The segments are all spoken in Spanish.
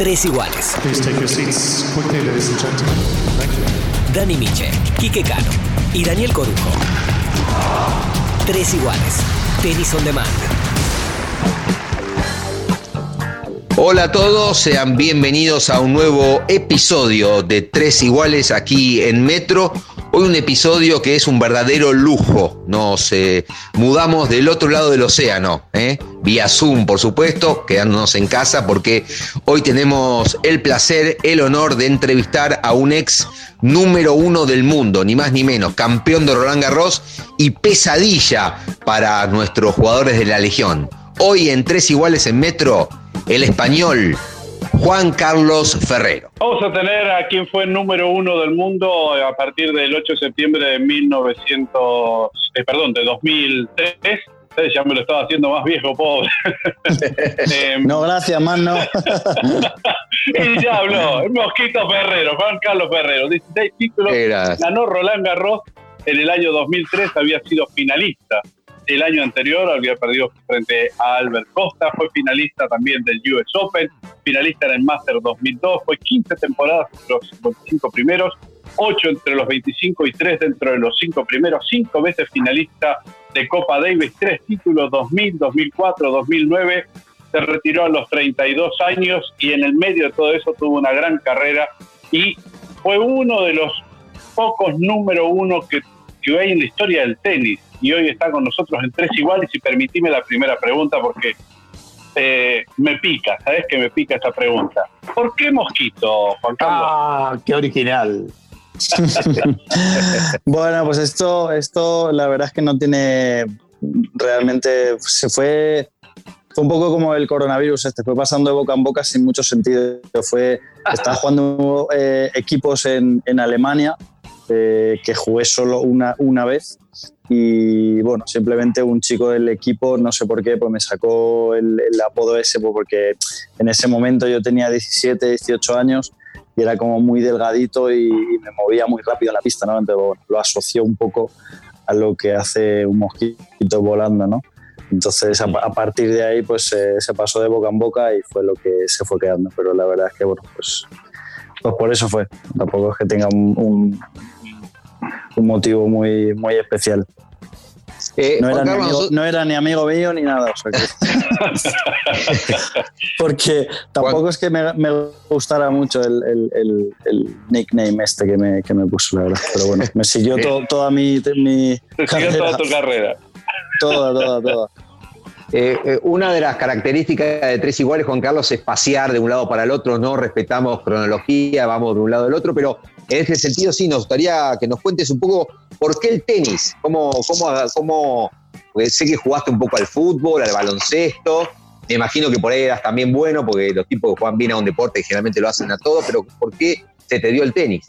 Tres iguales. Dani Miche, Quique Cano y Daniel Corujo. Tres iguales. Tenis on demand. Hola a todos, sean bienvenidos a un nuevo episodio de Tres Iguales aquí en Metro. Hoy un episodio que es un verdadero lujo. Nos eh, mudamos del otro lado del océano, ¿eh? vía Zoom, por supuesto, quedándonos en casa, porque hoy tenemos el placer, el honor de entrevistar a un ex número uno del mundo, ni más ni menos, campeón de Roland Garros y pesadilla para nuestros jugadores de la Legión. Hoy en Tres Iguales en Metro, el español Juan Carlos Ferrero. Vamos a tener a quien fue el número uno del mundo a partir del 8 de septiembre de 1900, eh, perdón, de 2003. Ya me lo estaba haciendo más viejo, pobre. eh, no, gracias, más no. y ya habló, el Mosquito Ferrero, Juan Carlos Ferrero, 16 títulos, ganó Roland Garros en el año 2003, había sido finalista el año anterior había perdido frente a Albert Costa, fue finalista también del US Open, finalista en el Master 2002, fue 15 temporadas entre los 55 primeros, 8 entre los 25 y 3 dentro de los 5 primeros, 5 veces finalista de Copa Davis, 3 títulos 2000, 2004, 2009, se retiró a los 32 años y en el medio de todo eso tuvo una gran carrera y fue uno de los pocos número uno que, que hay en la historia del tenis y hoy está con nosotros en Tres Iguales y permitime la primera pregunta porque eh, me pica, ¿sabes que me pica esta pregunta? ¿Por qué Mosquito, Juan Carlos? Ah, qué original. bueno, pues esto, esto la verdad es que no tiene realmente, se fue, fue un poco como el coronavirus, este fue pasando de boca en boca sin mucho sentido. Fue, estaba jugando eh, equipos en, en Alemania eh, que jugué solo una, una vez y bueno, simplemente un chico del equipo, no sé por qué, pues me sacó el, apodo ese, pues porque en ese momento yo tenía 17, 18 años y era como muy delgadito y, me movía muy rápido en la pista, ¿no? Entonces bueno, lo asoció un poco a lo que hace un mosquito volando, ¿no? Entonces a, partir de ahí pues se pasó de boca en boca y fue lo que se fue quedando, pero la verdad es que bueno, pues, pues por eso fue, tampoco es que tenga un un motivo muy, muy especial. Eh, no, era amigo, no, era ni amigo, mío ni nada. porque tampoco es que me, gustara mucho el, nickname este que me, que me, puso, la verdad. Pero bueno, me siguió toda mi, mi carrera. toda tu carrera. Toda, toda, toda. Eh, eh, una de las características de Tres Iguales, Juan Carlos, es pasear de un lado para el otro, no respetamos cronología, vamos de un lado al otro, pero en ese sentido sí nos gustaría que nos cuentes un poco por qué el tenis, cómo, cómo, sé que jugaste un poco al fútbol, al baloncesto, me imagino que por ahí eras también bueno, porque los tipos que juegan bien a un deporte generalmente lo hacen a todo, pero ¿por qué se te dio el tenis?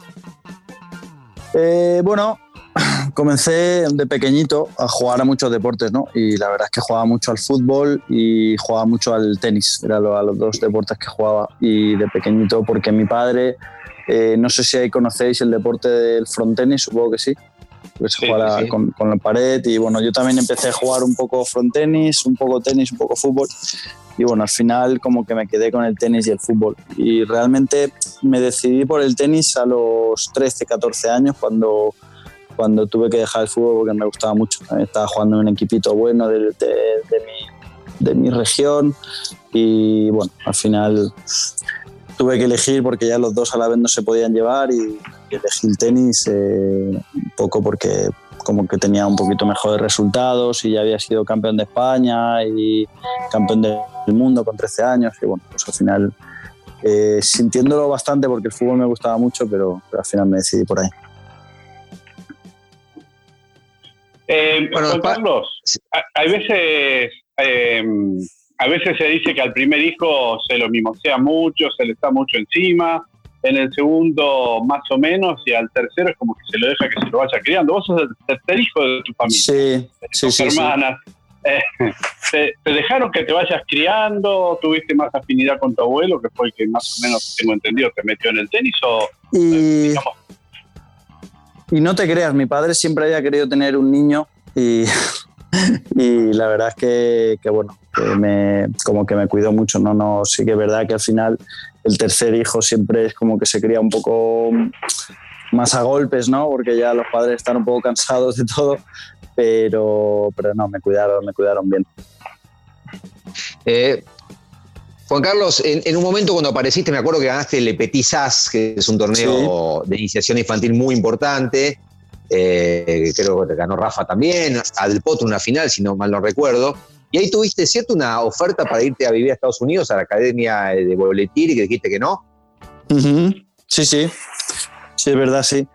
Eh, bueno, comencé de pequeñito a jugar a muchos deportes, ¿no? Y la verdad es que jugaba mucho al fútbol y jugaba mucho al tenis, eran los dos deportes que jugaba. Y de pequeñito, porque mi padre eh, no sé si ahí conocéis el deporte del frontenis, supongo que sí. Que se juega Con, la pared. Y bueno, yo también empecé a jugar un poco frontenis, un poco tenis, un poco fútbol. Y bueno, al final como que me quedé con el tenis y el fútbol. Y realmente me decidí por el tenis a los 13, 14 años cuando, cuando tuve que dejar el fútbol porque me gustaba mucho. Estaba jugando en un equipito bueno de, de, de mi, de mi región. Y bueno, al final tuve que elegir porque ya los dos a la vez no se podían llevar y, elegí el tenis eh, un poco porque como que tenía un poquito mejores resultados y ya había sido campeón de España y campeón del mundo con 13 años y bueno, pues al final eh, sintiéndolo bastante porque el fútbol me gustaba mucho, pero, al final me decidí por ahí. Eh, bueno, Carlos, hay veces a veces se dice que al primer hijo se lo mimosea mucho, se le está mucho encima, en el segundo más o menos, y al tercero es como que se lo deja que se lo vaya criando. Vos sos el tercer hijo de tu familia, sí, de tus sí, hermanas. Eh, te, dejaron que te vayas criando? ¿Tuviste más afinidad con tu abuelo, que fue el que más o menos, tengo entendido, te metió en el tenis? O, y, y no te creas, mi padre siempre había querido tener un niño y y la verdad es que, bueno, me, como que me cuidó mucho, ¿no? no Sí que es verdad que al final el tercer hijo siempre es como que se cría un poco más a golpes, ¿no? Porque ya los padres están un poco cansados de todo, pero, pero no, me cuidaron, me cuidaron bien. Eh, Juan Carlos, en, un momento cuando apareciste, me acuerdo que ganaste el Petit que es un torneo de iniciación infantil muy importante. Eh, creo que ganó Rafa también, Al Potro una final, si no mal no recuerdo. Y ahí tuviste, ¿cierto? Una oferta para irte a vivir a Estados Unidos, a la Academia de Boletín, y que dijiste que no. Sí, sí. Sí, es verdad, sí.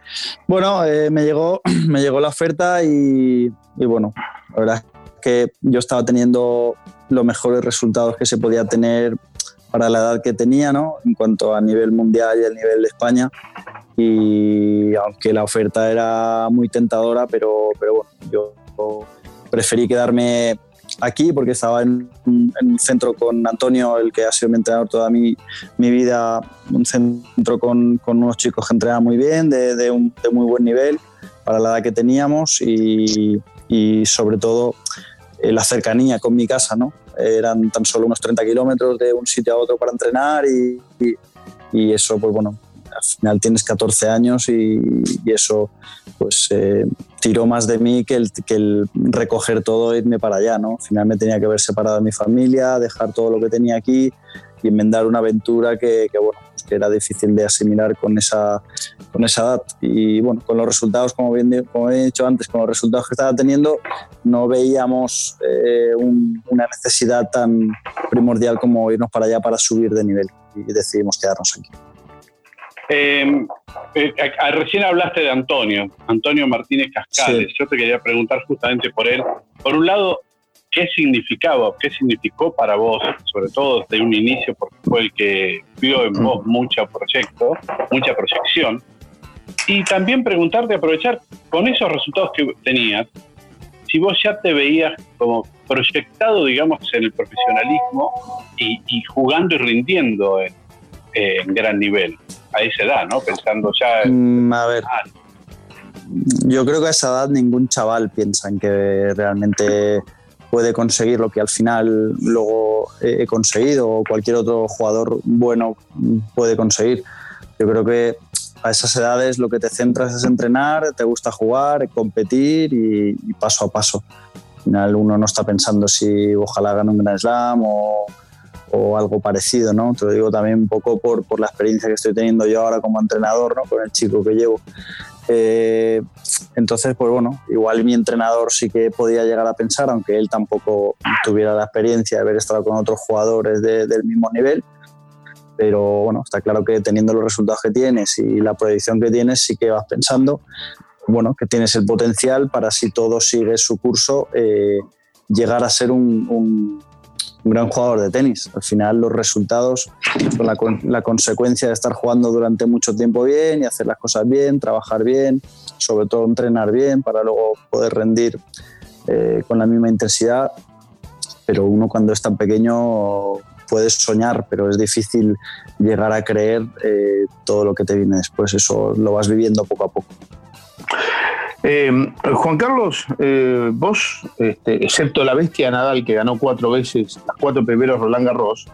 Bueno, eh, me, llegó, me llegó la oferta y, y, bueno, la verdad es que yo estaba teniendo los mejores resultados que se podía tener para la edad que tenía, ¿no? En cuanto a nivel mundial y a nivel de España. Y aunque la oferta era muy tentadora, pero, pero bueno, yo preferí quedarme aquí porque estaba en, un centro con Antonio, el que ha sido mi entrenador toda mi, mi vida, un centro con, con, unos chicos que entrenan muy bien, de, de, muy buen nivel para la edad que teníamos y, y sobre todo eh, la cercanía con mi casa, ¿no? Eran tan solo unos 30 kilómetros de un sitio a otro para entrenar y, y, eso, pues bueno, al final tienes 14 años y, eso pues eh, tiró más de mí que el, que el recoger todo e irme para allá, ¿no? Al final me tenía que ver separado de mi familia, dejar todo lo que tenía aquí y enmendar una aventura que, que bueno, pues que era difícil de asimilar con esa, con esa edad. Y bueno, con los resultados, como, bien, como he dicho antes, con los resultados que estaba teniendo, no veíamos eh, una necesidad tan primordial como irnos para allá para subir de nivel y decidimos quedarnos aquí. Em, eh, recién hablaste de Antonio, Antonio Martínez Cascales. Yo te quería preguntar justamente por él. Por un lado, ¿qué significaba, qué significó para vos, sobre todo desde un inicio, porque fue el que vio en vos mucho proyecto, mucha proyección? Y también preguntarte, aprovechar con esos resultados que tenías, si vos ya te veías como proyectado, digamos, en el profesionalismo y, jugando y rindiendo en, gran nivel a esa edad, ¿no? Pensando ya. Mm, a ver. Yo creo que a esa edad ningún chaval piensa en que realmente puede conseguir lo que al final luego he conseguido o cualquier otro jugador bueno puede conseguir. Yo creo que a esas edades lo que te centras es entrenar, te gusta jugar, competir y, paso a paso. Al final uno no está pensando si ojalá gane un Grand Slam o, o, algo parecido, ¿no? Te lo digo también un poco por, por, la experiencia que estoy teniendo yo ahora como entrenador, ¿no? Con el chico que llevo. Eh, entonces, pues bueno, igual mi entrenador sí que podía llegar a pensar, aunque él tampoco tuviera la experiencia de haber estado con otros jugadores del mismo nivel, pero bueno, está claro que teniendo los resultados que tienes y la proyección que tienes, sí que vas pensando, bueno, que tienes el potencial para si todo sigue su curso, eh, llegar a ser un, gran jugador de tenis. Al final los resultados son la, la, consecuencia de estar jugando durante mucho tiempo bien y hacer las cosas bien, trabajar bien, sobre todo entrenar bien para luego poder rendir eh, con la misma intensidad. Pero uno cuando es tan pequeño puedes soñar, pero es difícil llegar a creer eh, todo lo que te viene después. Eso lo vas viviendo poco a poco. Eh, Juan Carlos, eh, vos, este, excepto la bestia Nadal, que ganó cuatro veces, las cuatro primeros Roland Garros,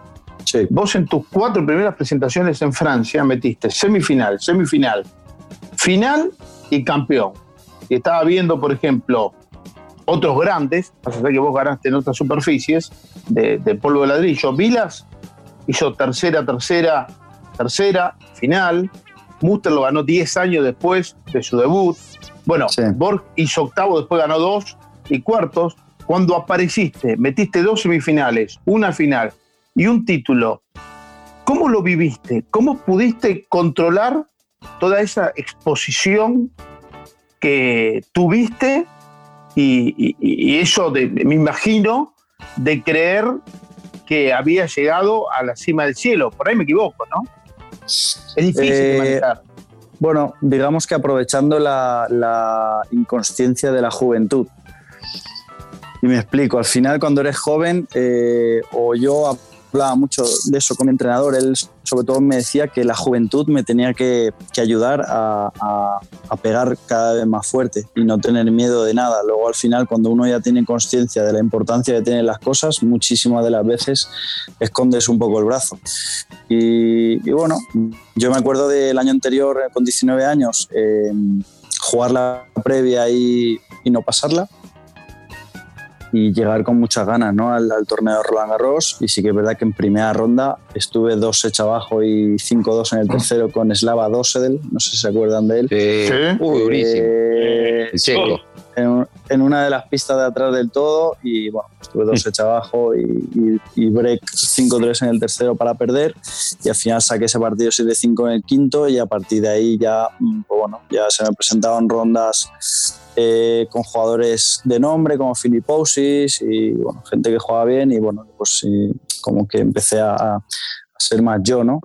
vos en tus cuatro primeras presentaciones en Francia metiste semifinal, semifinal, final y campeón. Y estaba viendo, por ejemplo, otros grandes, a que vos ganaste en otras superficies de, polvo de ladrillo. Vilas hizo tercera, tercera, tercera, final. Muster lo ganó 10 años después de su debut. Bueno, Borg hizo octavo, después ganó dos y cuartos. Cuando apareciste, metiste dos semifinales, una final y un título. ¿Cómo lo viviste? ¿Cómo pudiste controlar toda esa exposición que tuviste y, eso me imagino de creer que había llegado a la cima del cielo. Por ahí me equivoco, ¿no? Es difícil de eh, manejar. Bueno, digamos que aprovechando la, inconsciencia de la juventud. Y me explico, al final cuando eres joven, eh, o yo hablaba mucho de eso con mi entrenador. Él sobre todo me decía que la juventud me tenía que, ayudar a, pegar cada vez más fuerte y no tener miedo de nada. Luego al final cuando uno ya tiene conciencia de la importancia que tienen las cosas, muchísimas de las veces escondes un poco el brazo. Y, bueno, yo me acuerdo del año anterior, con 19 años, eh, jugar la previa y, y no pasarla y llegar con muchas ganas ¿no? al, torneo de Roland Garros. Y sí que es verdad que en primera ronda estuve dos hecha abajo y 5-2 en el tercero con Slava Dosedel, no sé si se acuerdan de él. Sí, Uy, durísimo. Eh, en, una de las pistas de atrás del todo y bueno, estuve dos hecha abajo y, y, break 5-3 en el tercero para perder y al final saqué ese partido 7-5 en el quinto y a partir de ahí ya, mm, pues bueno, ya se me presentaban rondas eh, con jugadores de nombre como Filiposis y bueno, gente que juega bien y bueno, pues como que empecé a, ser más yo, ¿no?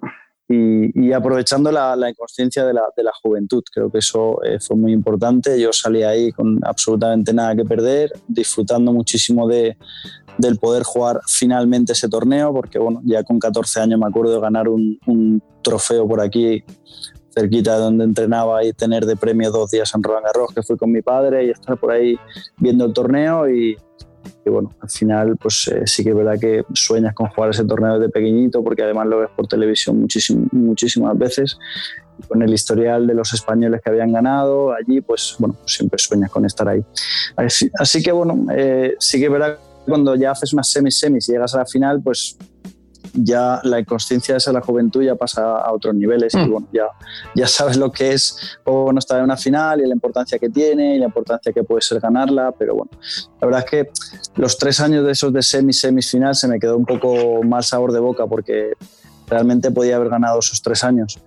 Y, aprovechando la, inconsciencia de la, de la, juventud, creo que eso eh, fue muy importante. Yo salí ahí con absolutamente nada que perder, disfrutando muchísimo de, del poder jugar finalmente ese torneo, porque bueno, ya con 14 años me acuerdo de ganar un, trofeo por aquí cerquita de donde entrenaba y tener de premio dos días en Roland Garros, que fui con mi padre y estar por ahí viendo el torneo y, bueno, al final pues eh, sí que es verdad que sueñas con jugar ese torneo desde pequeñito porque además lo ves por televisión muchísimas veces con el historial de los españoles que habían ganado allí, pues bueno, siempre sueñas con estar ahí. Así, que bueno, eh, sí que es verdad que cuando ya haces unas semis semis y llegas a la final, pues ya la inconsciencia esa de la juventud ya pasa a otros niveles y mm. bueno, ya, ya sabes lo que es no estar en una final y la importancia que tiene y la importancia que puede ser ganarla, pero bueno, la verdad es que los tres años de esos de semis, semis final se me quedó un poco mal sabor de boca porque realmente podía haber ganado esos tres años.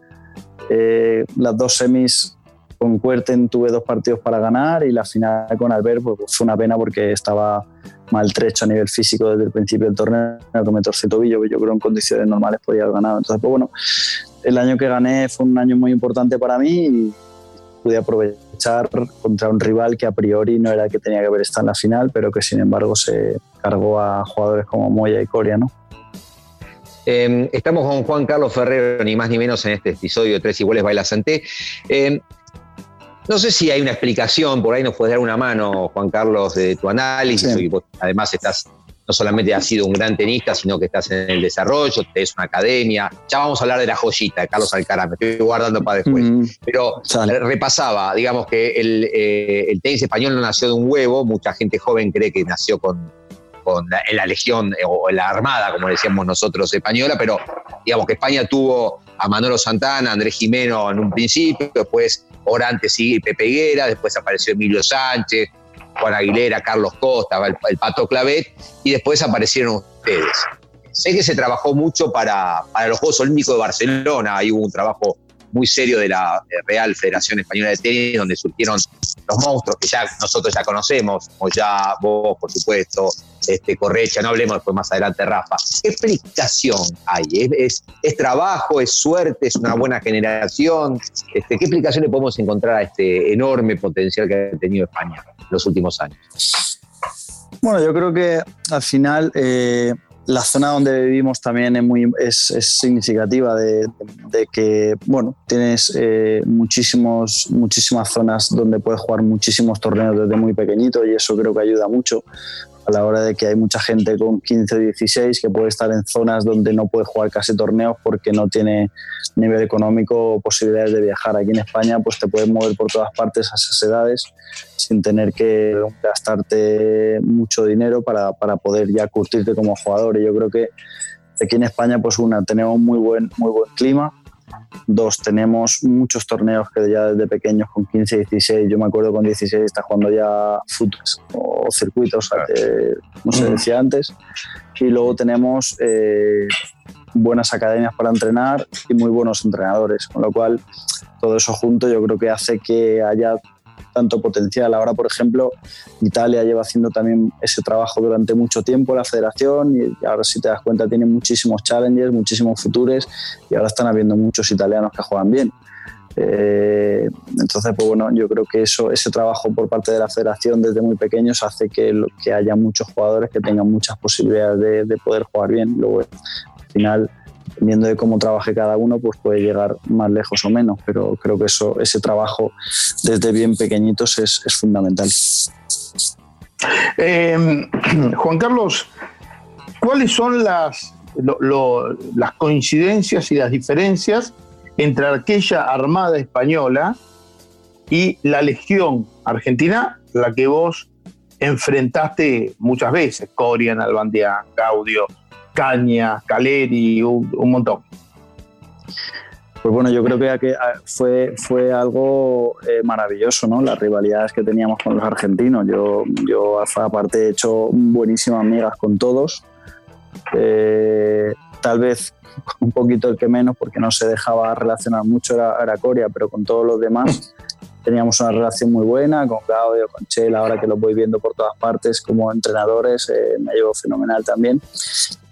Eh, las dos semis con Cuerten tuve dos partidos para ganar y la final con Albert pues, fue una pena porque estaba maltrecho a nivel físico desde el principio del torneo, que me torcí tobillo, que yo creo en condiciones normales podía haber ganado. Entonces, pues bueno, el año que gané fue un año muy importante para mí y pude aprovechar contra un rival que a priori no era el que tenía que haber estado en la final, pero que sin embargo se cargó a jugadores como Moya y Coria, ¿no? Em, estamos con Juan Carlos Ferrero, ni más ni menos en este episodio de Tres Iguales Baila Santé. Eh, no sé si hay una explicación, por ahí nos puedes dar una mano, Juan Carlos, de tu análisis. además, estás, no solamente has sido un gran tenista, sino que estás en el desarrollo, tenés una academia. Ya vamos a hablar de la joyita de Carlos Alcaraz, me estoy guardando para después. Mm, Pero repasaba, digamos que eh, el, tenis español no nació de un huevo, mucha gente joven cree que nació con, con la, legión eh, o la armada, como decíamos nosotros, española, pero digamos que España tuvo a Manolo Santana, Andrés Jimeno en un principio, después Orante sí, Pepe Higuera, después apareció Emilio Sánchez, Juan Aguilera, Carlos Costa, el, Pato Clavet, y después aparecieron ustedes. Sé que se trabajó mucho para, para los Juegos Olímpicos de Barcelona, ahí hubo un trabajo muy serio de la Real Federación Española de Tenis, donde surgieron los monstruos que ya nosotros ya conocemos, como ya vos, por supuesto, este, Correcha, no hablemos después más adelante, Rafa. ¿Qué explicación hay? ¿Es, es, trabajo, es suerte, es una buena generación? Este, ¿Qué explicación le podemos encontrar a este enorme potencial que ha tenido España en los últimos años? Bueno, yo creo que al final eh, la zona donde vivimos también es, muy, es, significativa de, que, bueno, tienes eh, muchísimos, muchísimas zonas donde puedes jugar muchísimos torneos desde muy pequeñito y eso creo que ayuda mucho a la hora de que hay mucha gente con 15 o 16 que puede estar en zonas donde no puede jugar casi torneos porque no tiene nivel económico o posibilidades de viajar. Aquí en España pues te puedes mover por todas partes a esas edades sin tener que gastarte mucho dinero para, para poder ya curtirte como jugador. Y yo creo que aquí en España pues una, tenemos muy buen, muy buen clima, Dos, tenemos muchos torneos que ya desde pequeños, con 15, 16, yo me acuerdo con 16 está jugando ya fútbol o circuitos, no se decía antes. Y luego tenemos eh, buenas academias para entrenar y muy buenos entrenadores, con lo cual todo eso junto yo creo que hace que haya tanto potencial. Ahora, por ejemplo, Italia lleva haciendo también ese trabajo durante mucho tiempo, la federación, y ahora si te das cuenta tiene muchísimos challenges, muchísimos futuros, y ahora están habiendo muchos italianos que juegan bien. Eh, entonces, pues bueno, yo creo que eso, ese trabajo por parte de la federación desde muy pequeños hace que, que haya muchos jugadores que tengan muchas posibilidades de, poder jugar bien. Luego, final, dependiendo de cómo trabaje cada uno, pues puede llegar más lejos o menos, pero creo que eso, ese trabajo desde bien pequeñitos es, fundamental. Em, Juan Carlos, ¿cuáles son las, las coincidencias y las diferencias entre aquella Armada Española y la Legión Argentina, la que vos enfrentaste muchas veces, Corian, Albandián, Gaudio, Caña, Caleri, un, montón. Pues bueno, yo creo que fue, fue algo eh, maravilloso, ¿no? Las rivalidades que teníamos con los argentinos. Yo, yo aparte, he hecho buenísimas amigas con todos. Eh, tal vez un poquito el que menos, porque no se dejaba relacionar mucho, era, era Coria, pero con todos los demás teníamos una relación muy buena con Claudio, con Chela, ahora que los voy viendo por todas partes como entrenadores, eh, me llevo fenomenal también.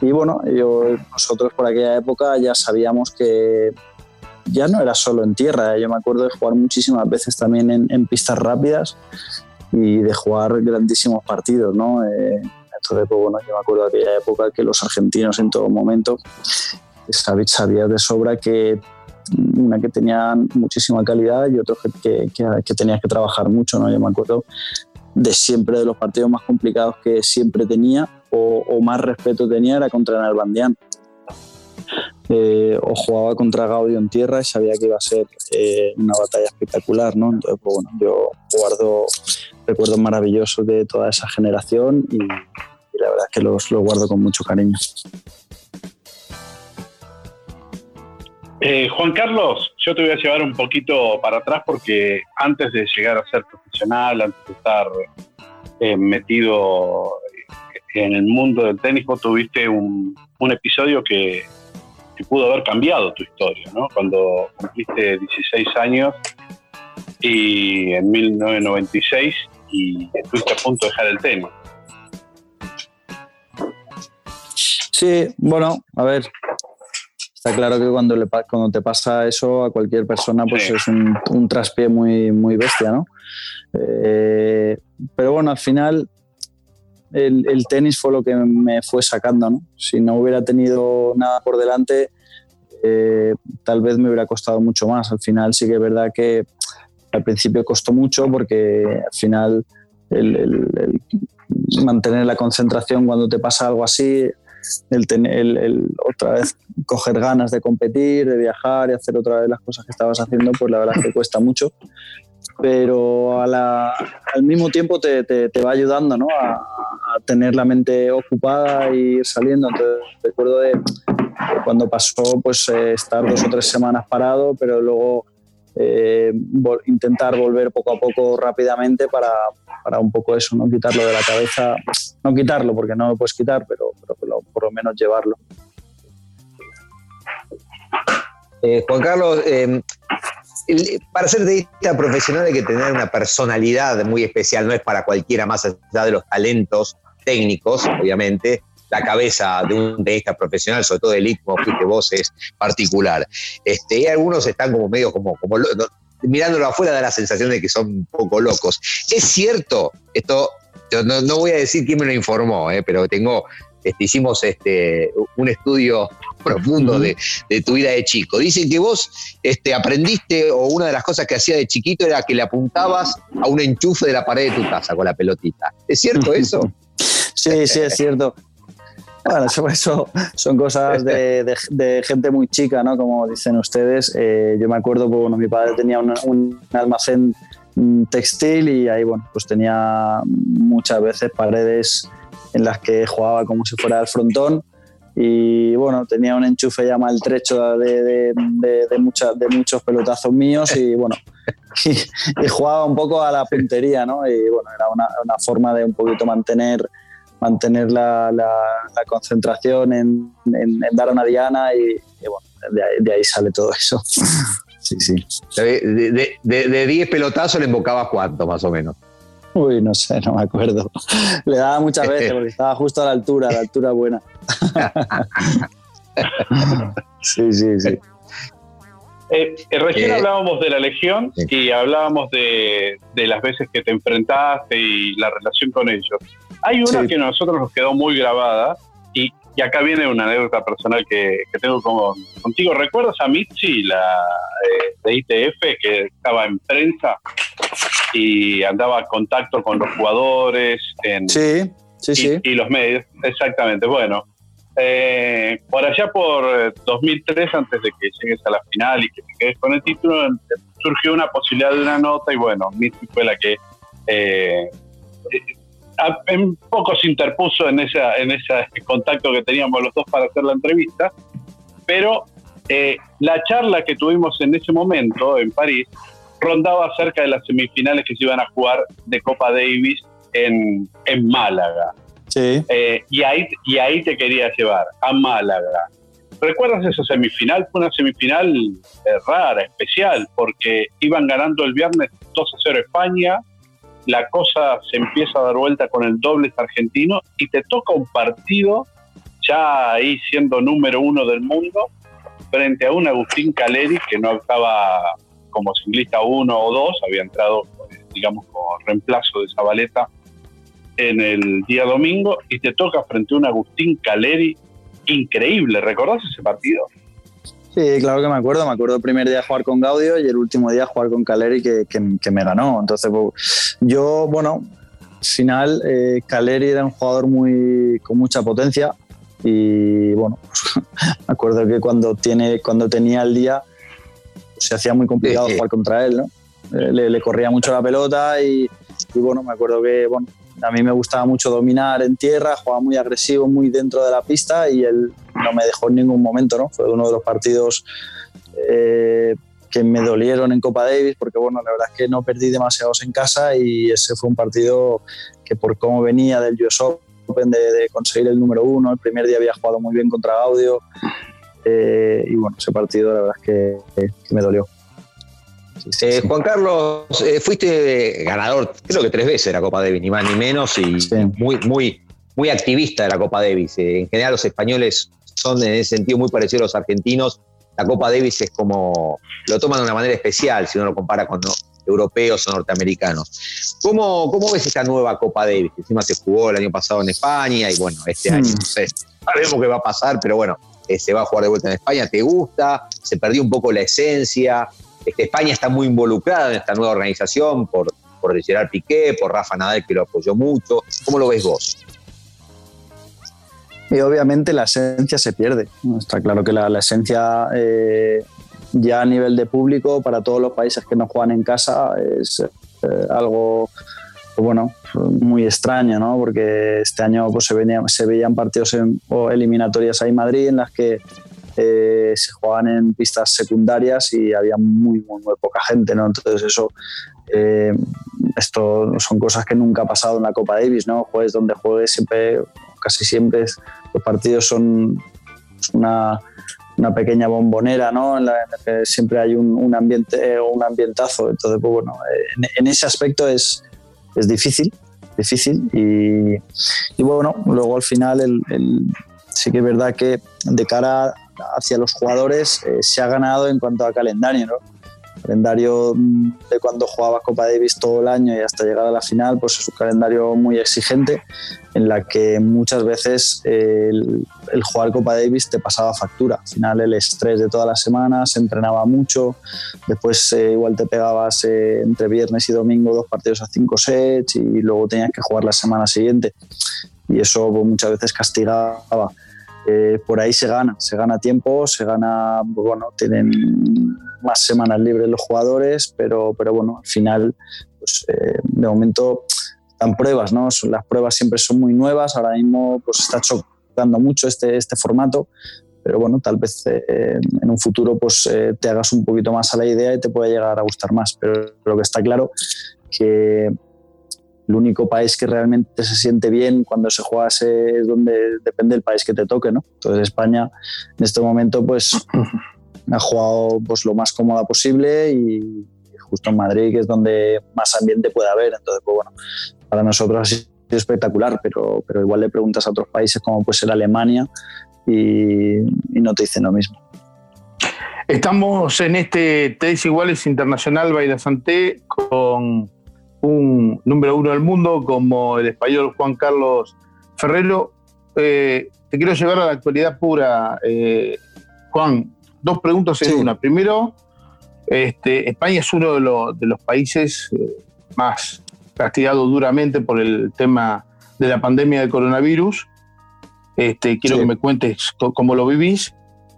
Y bueno, yo, nosotros por aquella época ya sabíamos que ya no era solo en tierra, yo me acuerdo de jugar muchísimas veces también en, pistas rápidas y de jugar grandísimos partidos, ¿no? Eh, entonces, pues bueno, yo me acuerdo de aquella época que los argentinos en todo momento sabías de sobra que una que tenía muchísima calidad y otros que, que, tenías que trabajar mucho, ¿no? Yo me acuerdo de siempre de los partidos más complicados que siempre tenía o, más respeto tenía era contra Nalbandián. Eh, o jugaba contra Gaudio en tierra y sabía que iba a ser eh, una batalla espectacular, ¿no? Entonces, pues, bueno, yo guardo recuerdos maravillosos de toda esa generación y, la verdad es que los, los guardo con mucho cariño. Eh, Juan Carlos, yo te voy a llevar un poquito para atrás porque antes de llegar a ser profesional, antes de estar eh, metido en el mundo del tenis, tuviste un, episodio que, pudo haber cambiado tu historia, ¿no? Cuando cumpliste 16 años y en 1996 y estuviste a punto de dejar el tenis. Sí, bueno, a ver, Está claro que cuando, le, cuando te pasa eso a cualquier persona, pues es un, un, traspié muy, muy bestia, ¿no? Eh, pero bueno, al final el, el, tenis fue lo que me fue sacando, ¿no? Si no hubiera tenido nada por delante, eh, tal vez me hubiera costado mucho más. Al final sí que es verdad que al principio costó mucho porque al final el, el, mantener la concentración cuando te pasa algo así el, el, el, otra vez coger ganas de competir, de viajar y hacer otra vez las cosas que estabas haciendo, pues la verdad es que cuesta mucho. Pero al mismo tiempo te, te, va ayudando ¿no? a, tener la mente ocupada y ir saliendo. Entonces, recuerdo de cuando pasó pues eh, estar dos o tres semanas parado, pero luego eh, intentar volver poco a poco rápidamente para, para, un poco eso, no quitarlo de la cabeza, no quitarlo porque no lo puedes quitar, pero, por lo menos llevarlo. Eh, Juan Carlos, eh, para ser tenista profesional hay que tener una personalidad muy especial, no es para cualquiera más allá de los talentos técnicos, obviamente. La cabeza de un tenista profesional, sobre todo de elite, como fuiste vos, es particular. Este, y algunos están como medio como, como mirándolo afuera da la sensación de que son un poco locos. Es cierto, esto no, no voy a decir quién me lo informó, eh, pero tengo este, hicimos este, un estudio profundo de, tu vida de chico. Dicen que vos este, aprendiste, o una de las cosas que hacía de chiquito era que le apuntabas a un enchufe de la pared de tu casa con la pelotita. ¿Es cierto eso? sí, sí, es cierto. Bueno, eso, son cosas de, gente muy chica, ¿no? Como dicen ustedes. Eh, yo me acuerdo bueno, mi padre tenía un almacén mm, textil y ahí, bueno, pues tenía muchas veces paredes en las que jugaba como si fuera el frontón y bueno, tenía un enchufe ya maltrecho de, de, de, de, de muchos pelotazos míos y bueno, y, jugaba un poco a la puntería, ¿no? Y bueno, era una, una forma de un poquito mantener, mantener la, la, concentración en, en, dar una diana y, bueno, de ahí, sale todo eso. sí, sí. De 10 pelotazos le embocabas cuánto, más o menos. Uy, no sé, no me acuerdo. Le daba muchas veces porque estaba justo a la altura, a la altura buena. sí, sí, sí. Eh, eh, recién eh, hablábamos de la Legión y hablábamos de, las veces que te enfrentaste y la relación con ellos. Hay una que a nosotros nos quedó muy grabada y, y acá viene una anécdota personal que, tengo como, contigo. ¿Recuerdas a Mitzi, la eh, de ITF, que estaba en prensa y andaba en contacto con los jugadores en, sí, sí, y, sí. y los medios? Exactamente. Bueno, eh, por allá por 2003, antes de que llegues a la final y que te quedes con el título, surgió una posibilidad de una nota y bueno, Mitzi fue la que eh, un poco se interpuso en, esa, en ese contacto que teníamos los dos para hacer la entrevista, pero eh, la charla que tuvimos en ese momento en París rondaba acerca de las semifinales que se iban a jugar de Copa Davis en, en Málaga. Sí. Eh, y, ahí, y ahí te quería llevar, a Málaga. ¿Recuerdas esa semifinal? Fue una semifinal eh, rara, especial, porque iban ganando el viernes 2 a 0 España, la cosa se empieza a dar vuelta con el doble argentino y te toca un partido ya ahí siendo número uno del mundo frente a un Agustín Caleri que no estaba como ciclista uno o dos, había entrado digamos como reemplazo de Zabaleta en el día domingo y te toca frente a un Agustín Caleri increíble. ¿Recordás ese partido? Sí, claro que me acuerdo. Me acuerdo el primer día jugar con Gaudio y el último día jugar con Caleri que, que, me ganó. Entonces, pues, yo, bueno, al final eh, Caleri era un jugador muy, con mucha potencia y bueno, me acuerdo que cuando, tiene, cuando tenía el día se hacía muy complicado jugar contra él, ¿no? Eh, le, corría mucho la pelota y, y, bueno, me acuerdo que bueno, a mí me gustaba mucho dominar en tierra, jugaba muy agresivo, muy dentro de la pista y él no me dejó en ningún momento, ¿no? Fue uno de los partidos eh, que me dolieron en Copa Davis porque, bueno, la verdad es que no perdí demasiados en casa y ese fue un partido que por cómo venía del US Open de, conseguir el número uno, el primer día había jugado muy bien contra Gaudio eh, y, bueno, ese partido la verdad es que me dolió. Eh, Juan Carlos, eh, fuiste ganador, creo que tres veces de la Copa Davis, ni más ni menos, y muy, muy, muy activista de la Copa Davis. Eh, en general, los españoles son en ese sentido muy parecidos a los argentinos. La Copa Davis es como, lo toman de una manera especial si uno lo compara con europeos o norteamericanos. ¿Cómo, ¿Cómo ves esta nueva Copa Davis? Encima se jugó el año pasado en España y bueno, este año no sé, sabemos qué va a pasar, pero bueno, se va a jugar de vuelta en España. ¿Te gusta? ¿Se perdió un poco la esencia? Este, España está muy involucrada en esta nueva organización por, por Gerard Piqué, por Rafa Nadal, que lo apoyó mucho. ¿Cómo lo ves vos? Y obviamente la esencia se pierde. Está claro que la, esencia eh, ya a nivel de público para todos los países que no juegan en casa es eh, algo bueno muy extraño, ¿no? Porque este año pues, se, se veían partidos o eliminatorias ahí en Madrid en las que eh, se jugaban en pistas secundarias y había muy, muy, poca gente, ¿no? Entonces eso, eh, esto son cosas que nunca ha pasado en la Copa Davis, ¿no? Juegues donde juegues siempre, casi siempre los partidos son una, pequeña bombonera, ¿no? En la, que siempre hay un, ambiente o un ambientazo. Entonces, pues bueno, en, ese aspecto es, es difícil, difícil y, bueno, luego al final el, sí que es verdad que de cara hacia los jugadores eh, se ha ganado en cuanto a calendario, ¿no? calendario de cuando jugaba Copa Davis todo el año y hasta llegar a la final, pues es un calendario muy exigente en la que muchas veces eh, el, jugar Copa Davis te pasaba factura. Al final el estrés de todas las semanas, se entrenaba mucho, después eh, igual te pegabas entre viernes y domingo dos partidos a cinco sets y luego tenías que jugar la semana siguiente y eso pues, muchas veces castigaba eh, por ahí se gana, se gana tiempo, se gana, bueno, tienen más semanas libres los jugadores, pero, pero bueno, al final, pues, eh, de momento están pruebas, ¿no? Las pruebas siempre son muy nuevas, ahora mismo pues está chocando mucho este, este formato, pero bueno, tal vez eh, en un futuro pues te hagas un poquito más a la idea y te puede llegar a gustar más, pero lo que está claro que el único país que realmente se siente bien cuando se juega es donde depende del país que te toque, ¿no? Entonces España en este momento pues ha jugado pues lo más cómoda posible y justo en Madrid que es donde más ambiente puede haber, entonces pues bueno, para nosotros ha sido espectacular, pero, pero igual le preguntas a otros países como puede ser Alemania y, no te dicen lo mismo. Estamos en este Tres Iguales Internacional Baila Santé con un número uno del mundo como el español Juan Carlos Ferrero. Eh, te quiero llevar a la actualidad pura. Eh, Juan, dos preguntas en una. Primero, este, España es uno de, los países eh, más castigado duramente por el tema de la pandemia del coronavirus. Este, quiero que me cuentes cómo lo vivís.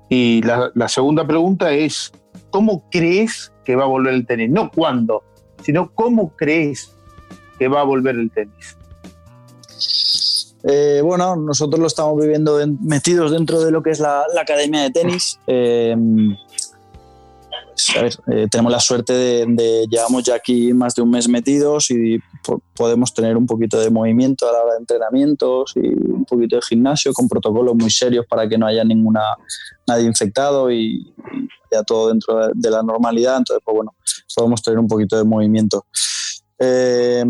Y la, segunda pregunta es, ¿cómo crees que va a volver el tenis? No cuándo, sino cómo crees que va a volver el tenis. Eh, bueno, nosotros lo estamos viviendo metidos dentro de lo que es la, academia de tenis. Eh, pues, eh, tenemos la suerte de, de, llevamos ya aquí más de un mes metidos y podemos tener un poquito de movimiento a la hora de entrenamientos y un poquito de gimnasio con protocolos muy serios para que no haya ninguna nadie infectado y, ya todo dentro de, la normalidad. Entonces, pues bueno, podemos tener un poquito de movimiento. Eh,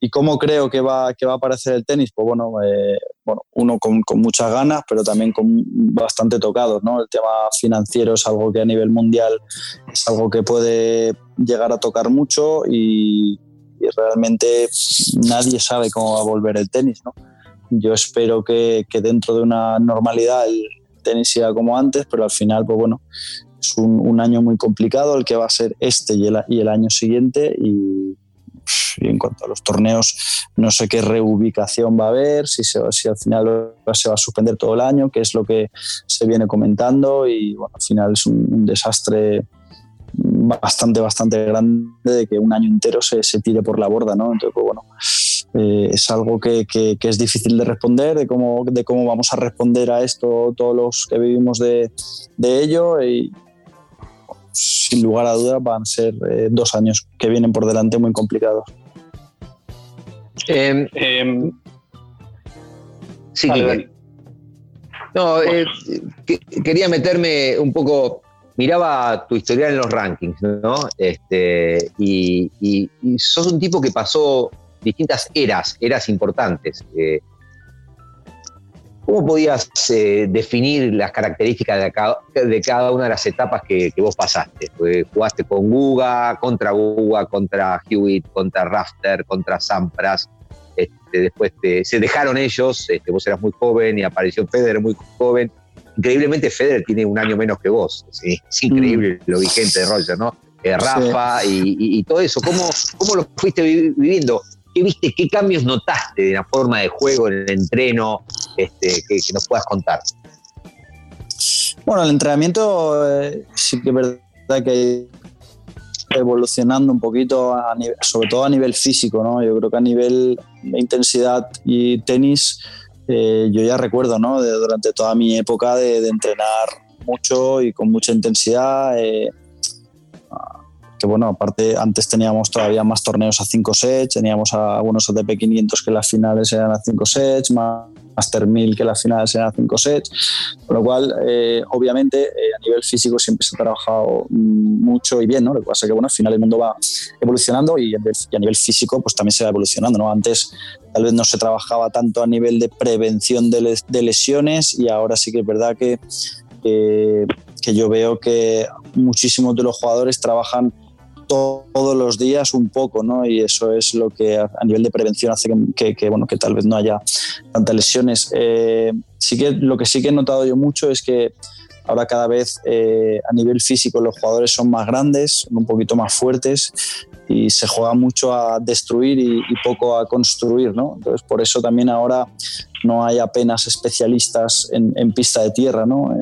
¿Y cómo creo que va, que va a aparecer el tenis? Pues bueno, eh, bueno uno con, con, muchas ganas, pero también con bastante tocados. ¿no? El tema financiero es algo que a nivel mundial es algo que puede llegar a tocar mucho y, y realmente nadie sabe cómo va a volver el tenis. ¿no? Yo espero que, que dentro de una normalidad el tenis siga como antes, pero al final, pues bueno, es un, un año muy complicado el que va a ser este y el, y el año siguiente y y en cuanto a los torneos, no sé qué reubicación va a haber, si, si al final se va a suspender todo el año, que es lo que se viene comentando. Y bueno, al final es un, desastre bastante, bastante grande de que un año entero se, se tire por la borda, ¿no? Entonces, pues bueno, eh, es algo que, que, que, es difícil de responder, de cómo, de cómo vamos a responder a esto todos los que vivimos de, de ello y, sin lugar a dudas van a ser eh, dos años que vienen por delante muy complicados. Em, em, sí, No, eh, quería meterme un poco, miraba tu historial en los rankings, ¿no? Este, y, sos un tipo que pasó distintas eras, eras importantes. Eh, ¿Cómo podías eh, definir las características de cada, de cada, una de las etapas que, vos pasaste? jugaste con Guga, contra Guga, contra Hewitt, contra Rafter, contra Sampras. Este, después se dejaron ellos, este, vos eras muy joven y apareció Federer muy joven. Increíblemente Federer tiene un año menos que vos. Es increíble mm. lo vigente de Roger, ¿no? Eh, Rafa y, todo eso. ¿Cómo, ¿Cómo lo fuiste viviendo? ¿Qué viste? ¿Qué cambios notaste de la forma de juego, en el entreno, este, que, nos puedas contar? Bueno, el entrenamiento eh, sí que es verdad que evolucionando un poquito, sobre todo a nivel físico, ¿no? Yo creo que a nivel de intensidad y tenis, eh, yo ya recuerdo, ¿no? Durante toda mi época de, entrenar mucho y con mucha intensidad. Eh, que bueno, aparte antes teníamos todavía más torneos a 5 sets, teníamos algunos ATP 500 que las finales eran a 5 sets, más Master 1000 que las finales eran a 5 sets, con lo cual eh, obviamente eh, a nivel físico siempre se ha trabajado mucho y bien, ¿no? Lo que pasa es que bueno, al final el mundo va evolucionando y, a nivel físico pues también se va evolucionando, ¿no? Antes tal vez no se trabajaba tanto a nivel de prevención de, lesiones y ahora sí que es verdad que yo veo que muchísimos de los jugadores trabajan todos los días un poco, ¿no? Y eso es lo que a, nivel de prevención hace que, bueno, que tal vez no haya tantas lesiones. Eh, sí que lo que sí que he notado yo mucho es que ahora cada vez eh, a nivel físico los jugadores son más grandes, un poquito más fuertes y se juega mucho a destruir y, poco a construir, ¿no? Entonces por eso también ahora no hay apenas especialistas en, pista de tierra, ¿no?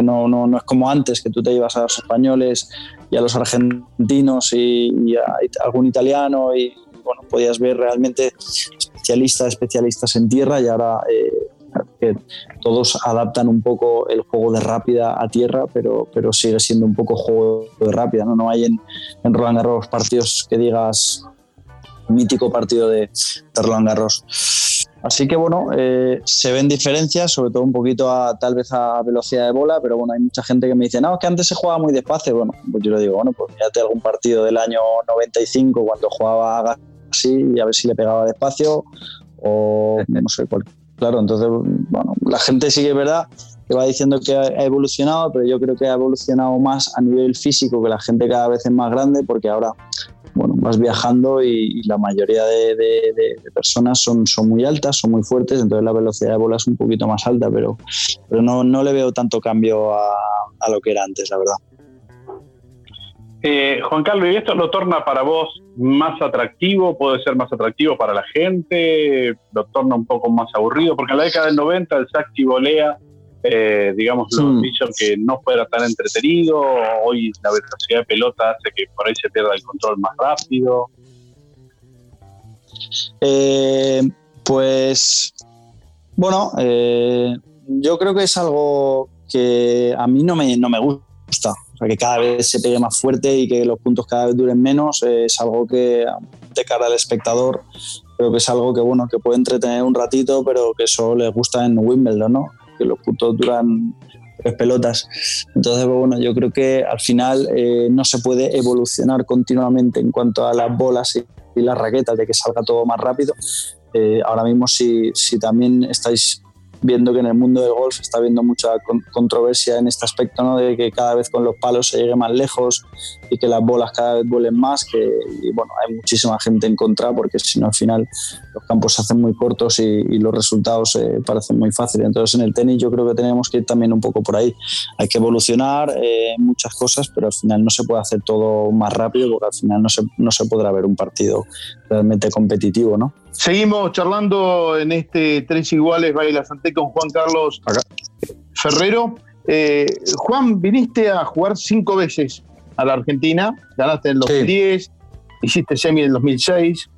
no, no, no es como antes, que tú te ibas a los españoles y a los argentinos y, a algún italiano y bueno, podías ver realmente especialistas, especialistas en tierra y ahora eh, todos adaptan un poco el juego de rápida a tierra, pero, pero sigue siendo un poco juego de rápida, ¿no? No hay en, en Roland Garros partidos que digas mítico partido de Roland Garros. Así que bueno, eh, se ven diferencias, sobre todo un poquito a, tal vez a velocidad de bola, pero bueno, hay mucha gente que me dice, no, es que antes se jugaba muy despacio. Bueno, pues yo le digo, bueno, pues mírate algún partido del año 95 cuando jugaba así y a ver si le pegaba despacio o no sé cuál. Claro, entonces, bueno, la gente sí que es verdad que va diciendo que ha evolucionado, pero yo creo que ha evolucionado más a nivel físico, que la gente cada vez es más grande, porque ahora bueno, vas viajando y, la mayoría de, personas son, son muy altas, son muy fuertes, entonces la velocidad de bola es un poquito más alta, pero, pero no, no le veo tanto cambio a, a lo que era antes, la verdad. Eh, Juan Carlos, ¿y esto lo torna para vos más atractivo? ¿Puede ser más atractivo para la gente? ¿Lo torna un poco más aburrido? Porque en la década del 90 el Sacti volea, eh, digamos, lo dicho que no fuera tan entretenido. Hoy la velocidad de pelota hace que por ahí se pierda el control más rápido. Eh, pues, bueno, yo creo que es algo que a mí no me, no me gusta que cada vez se pegue más fuerte y que los puntos cada vez duren menos eh, es algo que de cara al espectador creo que es algo que bueno que puede entretener un ratito pero que solo les gusta en Wimbledon no que los puntos duran tres pelotas. Entonces pues, bueno yo creo que al final eh, no se puede evolucionar continuamente en cuanto a las bolas y, las raquetas de que salga todo más rápido. Eh, ahora mismo si, si también estáis viendo que en el mundo del golf está habiendo mucha controversia en este aspecto, ¿no? de que cada vez con los palos se llegue más lejos y que las bolas cada vez vuelen más, que bueno, hay muchísima gente en contra porque si no al final los campos se hacen muy cortos y, los resultados eh, parecen muy fáciles. Entonces en el tenis yo creo que tenemos que ir también un poco por ahí. Hay que evolucionar eh, muchas cosas, pero al final no se puede hacer todo más rápido porque al final no se, no se podrá ver un partido realmente competitivo, ¿no? Seguimos charlando en este Tres Iguales Baila Santé con Juan Carlos Ferrero. Eh, Juan, viniste a jugar cinco veces a la Argentina, ganaste en el 2010, hiciste semi en el 2006,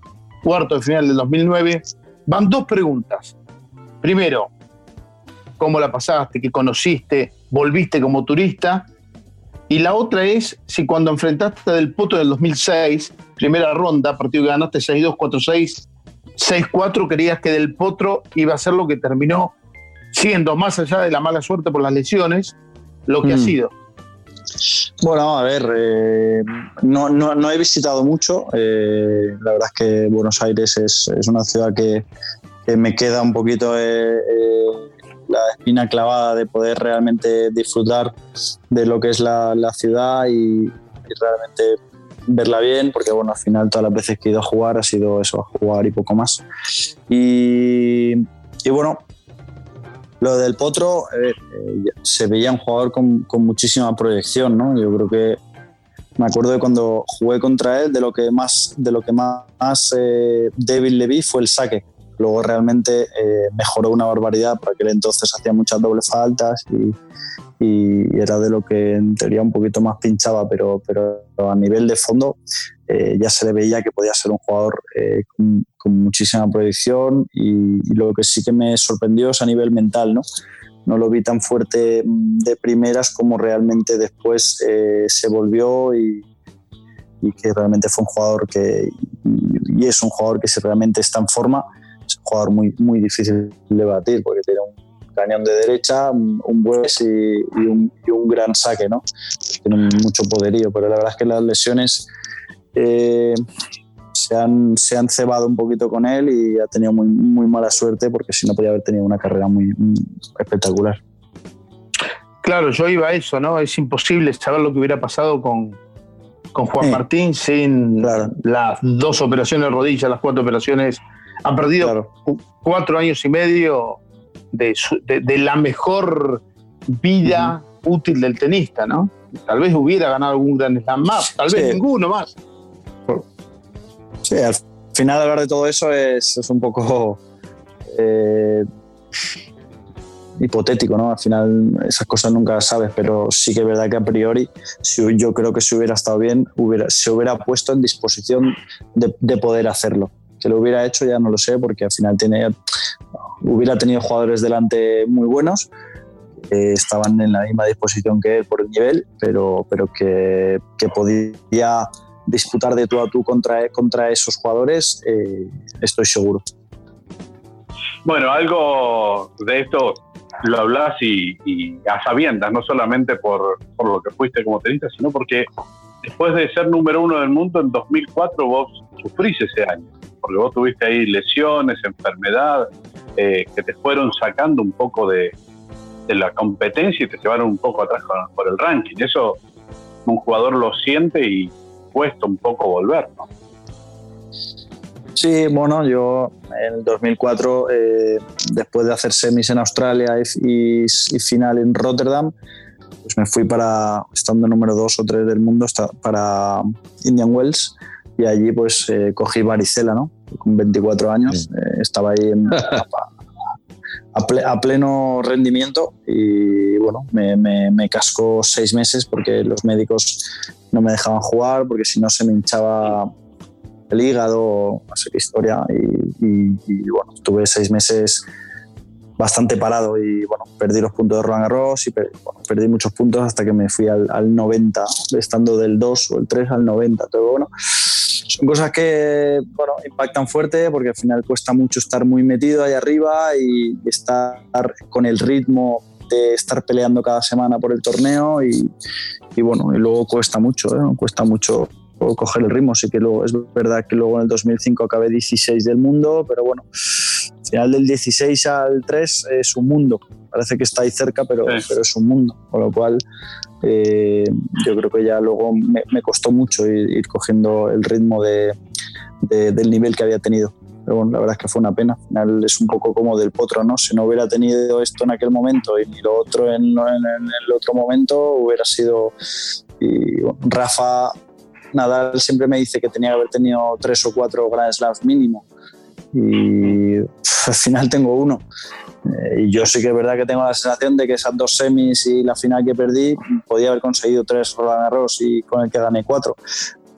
cuarto de final del 2009. Van dos preguntas. Primero, ¿cómo la pasaste? ¿Qué conociste? ¿Volviste como turista? Y la otra es si cuando enfrentaste del Poto del 2006, primera ronda, partido que ganaste 6-2, 4-6, 6-4 creías que Del Potro iba a ser lo que terminó siendo, más allá de la mala suerte por las lesiones, lo que ha mm. sido. Bueno, a ver, eh, no, he visitado mucho. Eh, la verdad es que Buenos Aires es, una ciudad que, me queda un poquito eh, la espina clavada de poder realmente disfrutar de lo que es la, ciudad y, y realmente verla bien, porque bueno, al final todas las veces que he ido a jugar ha sido eso, a jugar y poco más. Y, y bueno, lo del Potro eh, eh, se veía un jugador con, con, muchísima proyección, ¿no? Yo creo que me acuerdo de cuando jugué contra él, de lo que más, de lo que más eh, débil le vi fue el saque. Luego realmente mejoró una barbaridad, para aquel entonces hacía muchas dobles faltas y, y era de lo que en teoría un poquito más pinchaba, pero, pero a nivel de fondo eh, ya se le veía que podía ser un jugador eh, con, muchísima proyección y, lo que sí que me sorprendió es a nivel mental, ¿no? No lo vi tan fuerte de primeras como realmente después eh, se volvió y, y, que realmente fue un jugador que, y, es un jugador que si realmente está en forma, es un jugador muy, muy difícil de batir porque tiene un cañón de derecha, un buen y, un, gran saque, ¿no? Tiene mucho poderío, pero la verdad es que las lesiones eh, se, han, se han cebado un poquito con él y ha tenido muy, muy mala suerte porque si no podía haber tenido una carrera muy, espectacular. Claro, yo iba a eso, ¿no? Es imposible saber lo que hubiera pasado con, con Juan Martín sin las dos operaciones de rodilla, las cuatro operaciones. Ha perdido cuatro años y medio de, la mejor vida útil del tenista, ¿no? Tal vez hubiera ganado algún gran slam más, tal vez ninguno más. Sí, al final hablar de todo eso es, un poco eh, hipotético, ¿no? Al final esas cosas nunca las sabes, pero sí que es verdad que a priori si, yo creo que si hubiera estado bien, hubiera, se hubiera puesto en disposición de, de poder hacerlo. Que lo hubiera hecho ya no lo sé, porque al final tiene hubiera tenido jugadores delante muy buenos, estaban en la misma disposición que él por el nivel, pero, pero que, que podía disputar de tú a tú contra, contra esos jugadores, eh, estoy seguro. Bueno, algo de esto lo hablas y, a sabiendas, no solamente por, por, lo que fuiste como tenista, sino porque después de ser número uno del mundo en 2004 vos sufrís ese año, porque vos tuviste ahí lesiones, enfermedad, eh, que te fueron sacando un poco de, la competencia y te llevaron un poco atrás por el ranking. Eso un jugador lo siente y cuesta un poco volver, ¿no? Sí, bueno, yo en el 2004, eh, después de hacer semis en Australia y, final en Rotterdam, pues me fui para, estando número dos o tres del mundo, para Indian Wells y allí pues eh, cogí varicela, ¿no? Con 24 años, eh, estaba ahí a, pleno rendimiento y bueno, me, me, cascó seis meses porque los médicos no me dejaban jugar porque si no se me hinchaba el hígado, no sé qué historia y, bueno, estuve seis meses bastante parado y bueno, perdí los puntos de Roland Garros y perdí, muchos puntos hasta que me fui al, al 90, estando del 2 o el 3 al 90. Todo bueno, son cosas que bueno, impactan fuerte porque al final cuesta mucho estar muy metido ahí arriba y estar con el ritmo de estar peleando cada semana por el torneo y, y bueno, y luego cuesta mucho, ¿eh? cuesta mucho coger el ritmo. Sí que luego, es verdad que luego en el 2005 acabé 16 del mundo, pero bueno, final del 16 al 3 es un mundo. Parece que está ahí cerca, pero, pero es un mundo. Con lo cual, eh, yo creo que ya luego me, costó mucho ir, cogiendo el ritmo de, del nivel que había tenido. Pero bueno, la verdad es que fue una pena. Al final es un poco como del potro, ¿no? Si no hubiera tenido esto en aquel momento y lo otro en, en, el otro momento, hubiera sido. Y Rafa Nadal siempre me dice que tenía que haber tenido tres o cuatro Grand Slams mínimo. Y al final tengo uno. Eh, y yo sí que es verdad que tengo la sensación de que esas dos semis y la final que perdí, podía haber conseguido tres Roland Garros y con el que gané cuatro.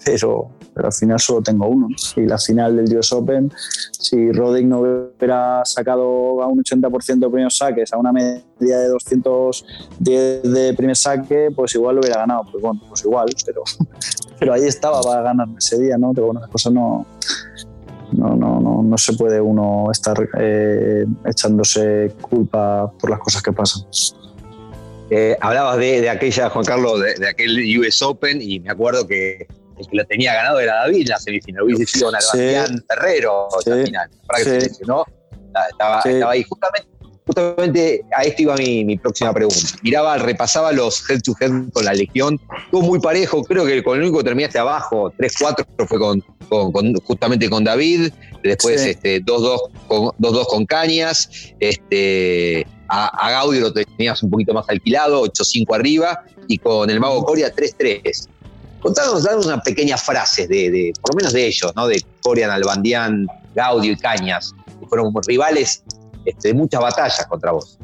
Pero, pero al final solo tengo uno. Y la final del US Open, si Roddick no hubiera sacado a un 80% de primeros saques, a una media de 210 de primer saque, pues igual lo hubiera ganado. Pues bueno, pues igual, pero, pero ahí estaba para ganar ese día, ¿no? Pero bueno, las cosas no, no, no, no, no se puede uno estar eh, echándose culpa por las cosas que pasan. Eh, hablabas de, aquella, Juan Carlos, de, aquel US Open y me acuerdo que el que lo tenía ganado era David la semifinal. Hubiese sido un sí. Ferrero en la final. Para que se ¿no? Estaba, estaba, ahí. Justamente justamente a esto iba mi, próxima pregunta. Miraba, repasaba los head to head con la Legión, estuvo muy parejo, creo que con el único que terminaste abajo, 3-4 fue con, justamente con David, después 2-2 este, con, con Cañas, este, a, Gaudio lo tenías un poquito más alquilado, 8-5 arriba, y con el Mago Coria 3-3. Contanos, danos una pequeña frase de, por lo menos de ellos, ¿no? De Coria, Albandián, Gaudio y Cañas, que fueron rivales este, muchas batallas contra vos.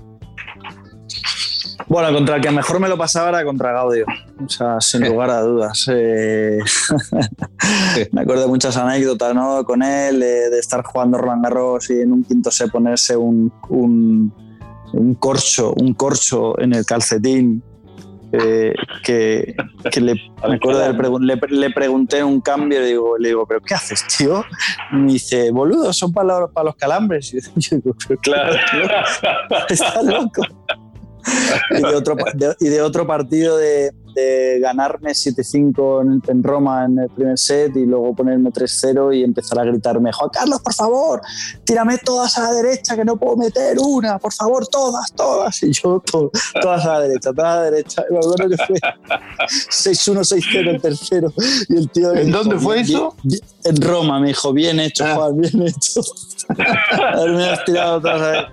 Bueno, contra el que mejor me lo pasaba era contra Gaudio, o sea, sin lugar a dudas. Eh, me acuerdo de muchas anécdotas ¿no? con él, de estar jugando Roland Garros y en un quinto se ponerse un, un, un, corcho, un corcho en el calcetín eh, que, le, me acuerdo le, le, pregunté un cambio y digo, le digo, ¿pero qué haces, tío? Y me dice, boludo, son para los, para los calambres. Y yo digo, claro, está loco. y, de otro, y de otro partido de, ganarme 7-5 en, Roma en el primer set y luego ponerme 3-0 y empezar a gritarme, Juan Carlos, por favor, tírame todas a la derecha que no puedo meter una, por favor, todas, todas. Y yo, todas a la derecha, todas a la derecha. Y me acuerdo que fue 6-1, 6-0 el tercero. Y el tío ¿En dónde fue eso? en Roma, me dijo, bien hecho, ah. Juan, bien hecho. me has tirado todas a la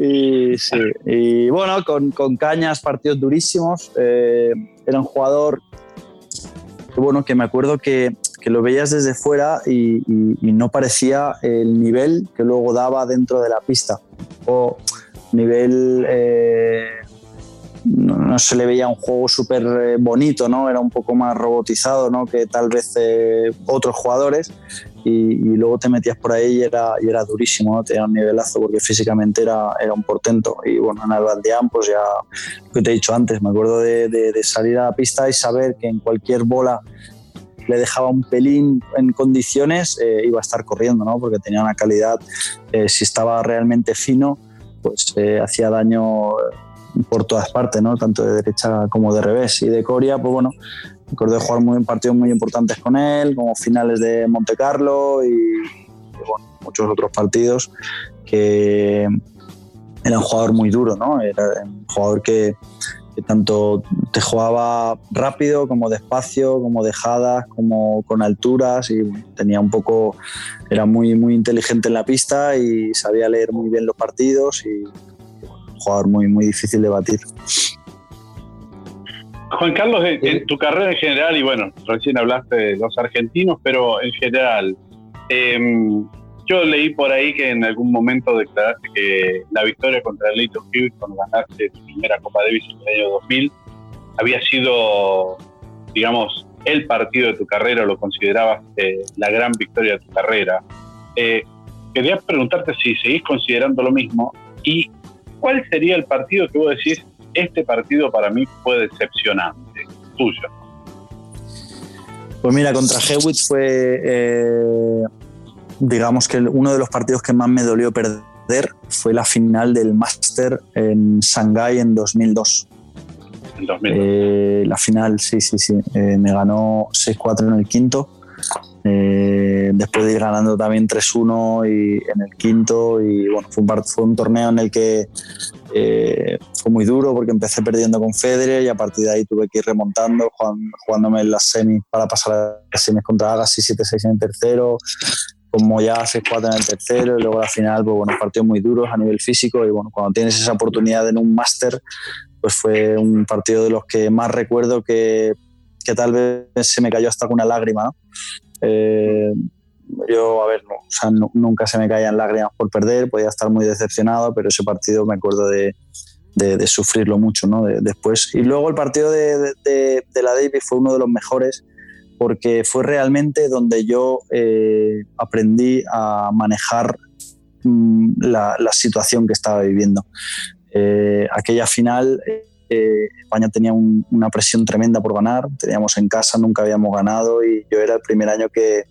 y, sí, y bueno, con, con Cañas, partidos durísimos. Eh, era un jugador bueno, que me acuerdo que, que lo veías desde fuera y, no parecía el nivel que luego daba dentro de la pista. O nivel. Eh, no, se le veía un juego súper eh, bonito, ¿no? Era un poco más robotizado, ¿no? Que tal vez otros jugadores y, luego te metías por ahí y era, y era durísimo, ¿no? tenía un nivelazo porque físicamente era, era un portento. Y bueno, en Albandián, pues ya lo que te he dicho antes, me acuerdo de, salir a la pista y saber que en cualquier bola le dejaba un pelín en condiciones, eh, iba a estar corriendo, ¿no? porque tenía una calidad, eh, si estaba realmente fino, pues eh, hacía daño por todas partes, ¿no? tanto de derecha como de revés. Y de Coria, pues bueno, Recuerdo jugar muy, partidos muy importantes con él, como finales de Monte Carlo y, muchos otros partidos que era un jugador muy duro, ¿no? Era un jugador que, tanto te jugaba rápido como despacio, como dejadas, como con alturas y tenía un poco, era muy, muy inteligente en la pista y sabía leer muy bien los partidos y jugador muy, muy difícil de batir. Juan Carlos, en, tu carrera en general, y bueno, recién hablaste de los argentinos, pero en general, em, yo leí por ahí que en algún momento declaraste que la victoria contra el Leighton Hughes cuando ganaste tu primera Copa Davis en el año 2000 había sido, digamos, el partido de tu carrera, lo considerabas eh, la gran victoria de tu carrera. Eh, quería preguntarte si seguís considerando lo mismo y cuál sería el partido que vos decís, este partido para mí fue decepcionante, tuyo. Pues mira, contra Hewitt fue eh, digamos que uno de los partidos que más me dolió perder fue la final del Master en Shanghái en 2002. Eh, la final, sí, sí, sí. Eh, me ganó 6-4 en el quinto. Eh, después de ir ganando también 3-1 y en el quinto. Y bueno, fue un, fue un torneo en el que fue muy duro porque empecé perdiendo con Federer y a partir de ahí tuve que ir remontando, jugándome en las semis para pasar a las semis contra Agassi 7-6 en el tercero, como ya hace cuatro en el tercero y luego la final, pues bueno, partidos muy duros a nivel físico y bueno, cuando tienes esa oportunidad en un máster, pues fue un partido de los que más recuerdo que, que tal vez se me cayó hasta con una lágrima. Eh, yo, a ver, o sea, nunca se me caían lágrimas por perder, podía estar muy decepcionado, pero ese partido me acuerdo de, de, sufrirlo mucho ¿no? después. Y luego el partido de, de la Davis fue uno de los mejores porque fue realmente donde yo eh, aprendí a manejar mm, la, situación que estaba viviendo. Eh, aquella final, eh, España tenía una presión tremenda por ganar, teníamos en casa, nunca habíamos ganado y yo era el primer año que,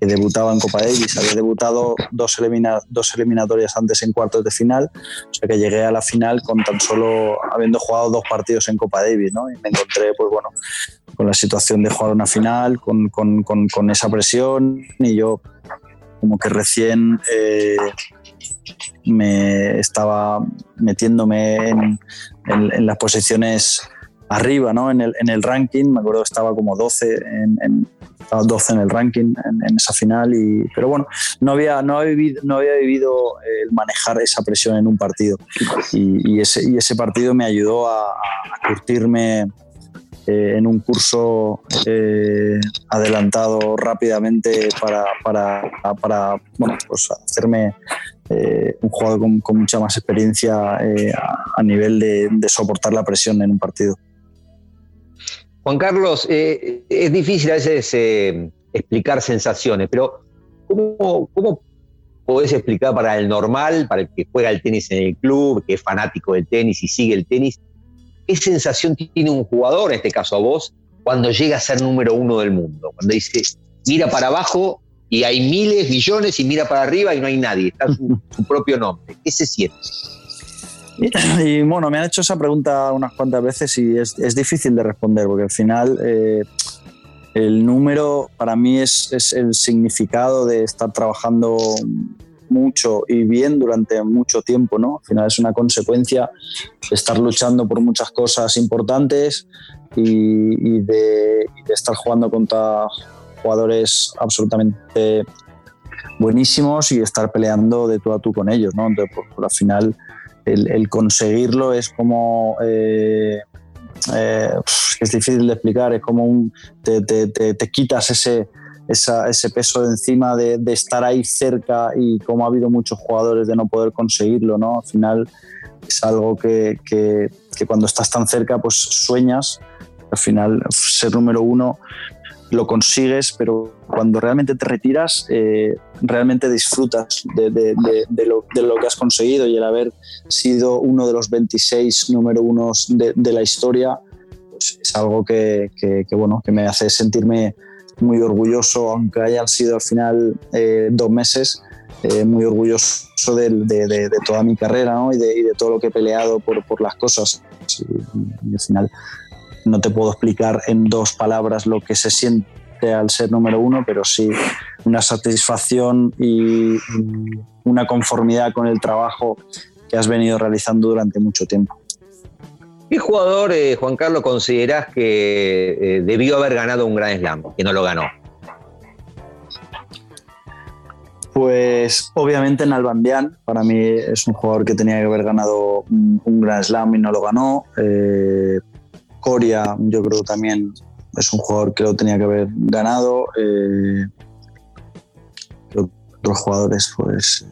debutaba en Copa Davis. Había debutado dos, dos eliminatorias antes en cuartos de final, o sea que llegué a la final con tan solo habiendo jugado dos partidos en Copa Davis, ¿no? Y me encontré, pues bueno, con la situación de jugar una final, con, esa presión y yo como que recién eh, me estaba metiéndome en, en las posiciones arriba ¿no? en, el, en el ranking. Me acuerdo que estaba como 12 en, 12 en el ranking en, esa final. Y, pero bueno, no había, no, había vivido, no había vivido el manejar esa presión en un partido. Y, ese, y ese partido me ayudó a, curtirme eh, en un curso eh, adelantado rápidamente para, para, para bueno, pues hacerme eh, un jugador con, mucha más experiencia a, nivel de, soportar la presión en un partido. Juan Carlos, es difícil a veces explicar sensaciones, pero ¿cómo, ¿cómo, podés explicar para el normal, para el que juega el tenis en el club, que es fanático del tenis y sigue el tenis, qué sensación tiene un jugador, en este caso a vos, cuando llega a ser número uno del mundo? Cuando dice, mira para abajo y hay miles, millones, y mira para arriba y no hay nadie, está su, su propio nombre. ¿Qué se siente? Y, bueno, me han hecho esa pregunta unas cuantas veces y es, es difícil de responder porque al final eh, el número para mí es, es, el significado de estar trabajando mucho y bien durante mucho tiempo, ¿no? Al final es una consecuencia de estar luchando por muchas cosas importantes y, de, estar jugando contra jugadores absolutamente buenísimos y estar peleando de tú a tú con ellos, ¿no? Entonces, por al final el, conseguirlo es como... Eh, eh, es difícil de explicar, es como un, te, te, quitas ese, ese peso de encima de, estar ahí cerca y como ha habido muchos jugadores de no poder conseguirlo, ¿no? Al final es algo que cuando estás tan cerca pues sueñas, al final ser número uno lo consigues, pero cuando realmente te retiras, eh, realmente disfrutas de, lo, que has conseguido y el haber sido uno de los 26 número unos de, la historia, pues es algo que, bueno, que me hace sentirme muy orgulloso, aunque hayan sido al final eh, dos meses, eh, muy orgulloso de, toda mi carrera y, de, todo lo que he peleado por, por las cosas. y al final no te puedo explicar en dos palabras lo que se siente al ser número uno, pero sí una satisfacción y una conformidad con el trabajo que has venido realizando durante mucho tiempo. ¿Qué jugador, eh, Juan Carlos, considerás que eh, debió haber ganado un Gran Slam, que no lo ganó? Pues obviamente Nalbandian, para mí es un jugador que tenía que haber ganado un, Gran Slam y no lo ganó. Eh, Coria, yo creo también es un jugador que lo tenía que haber ganado. Otros jugadores, pues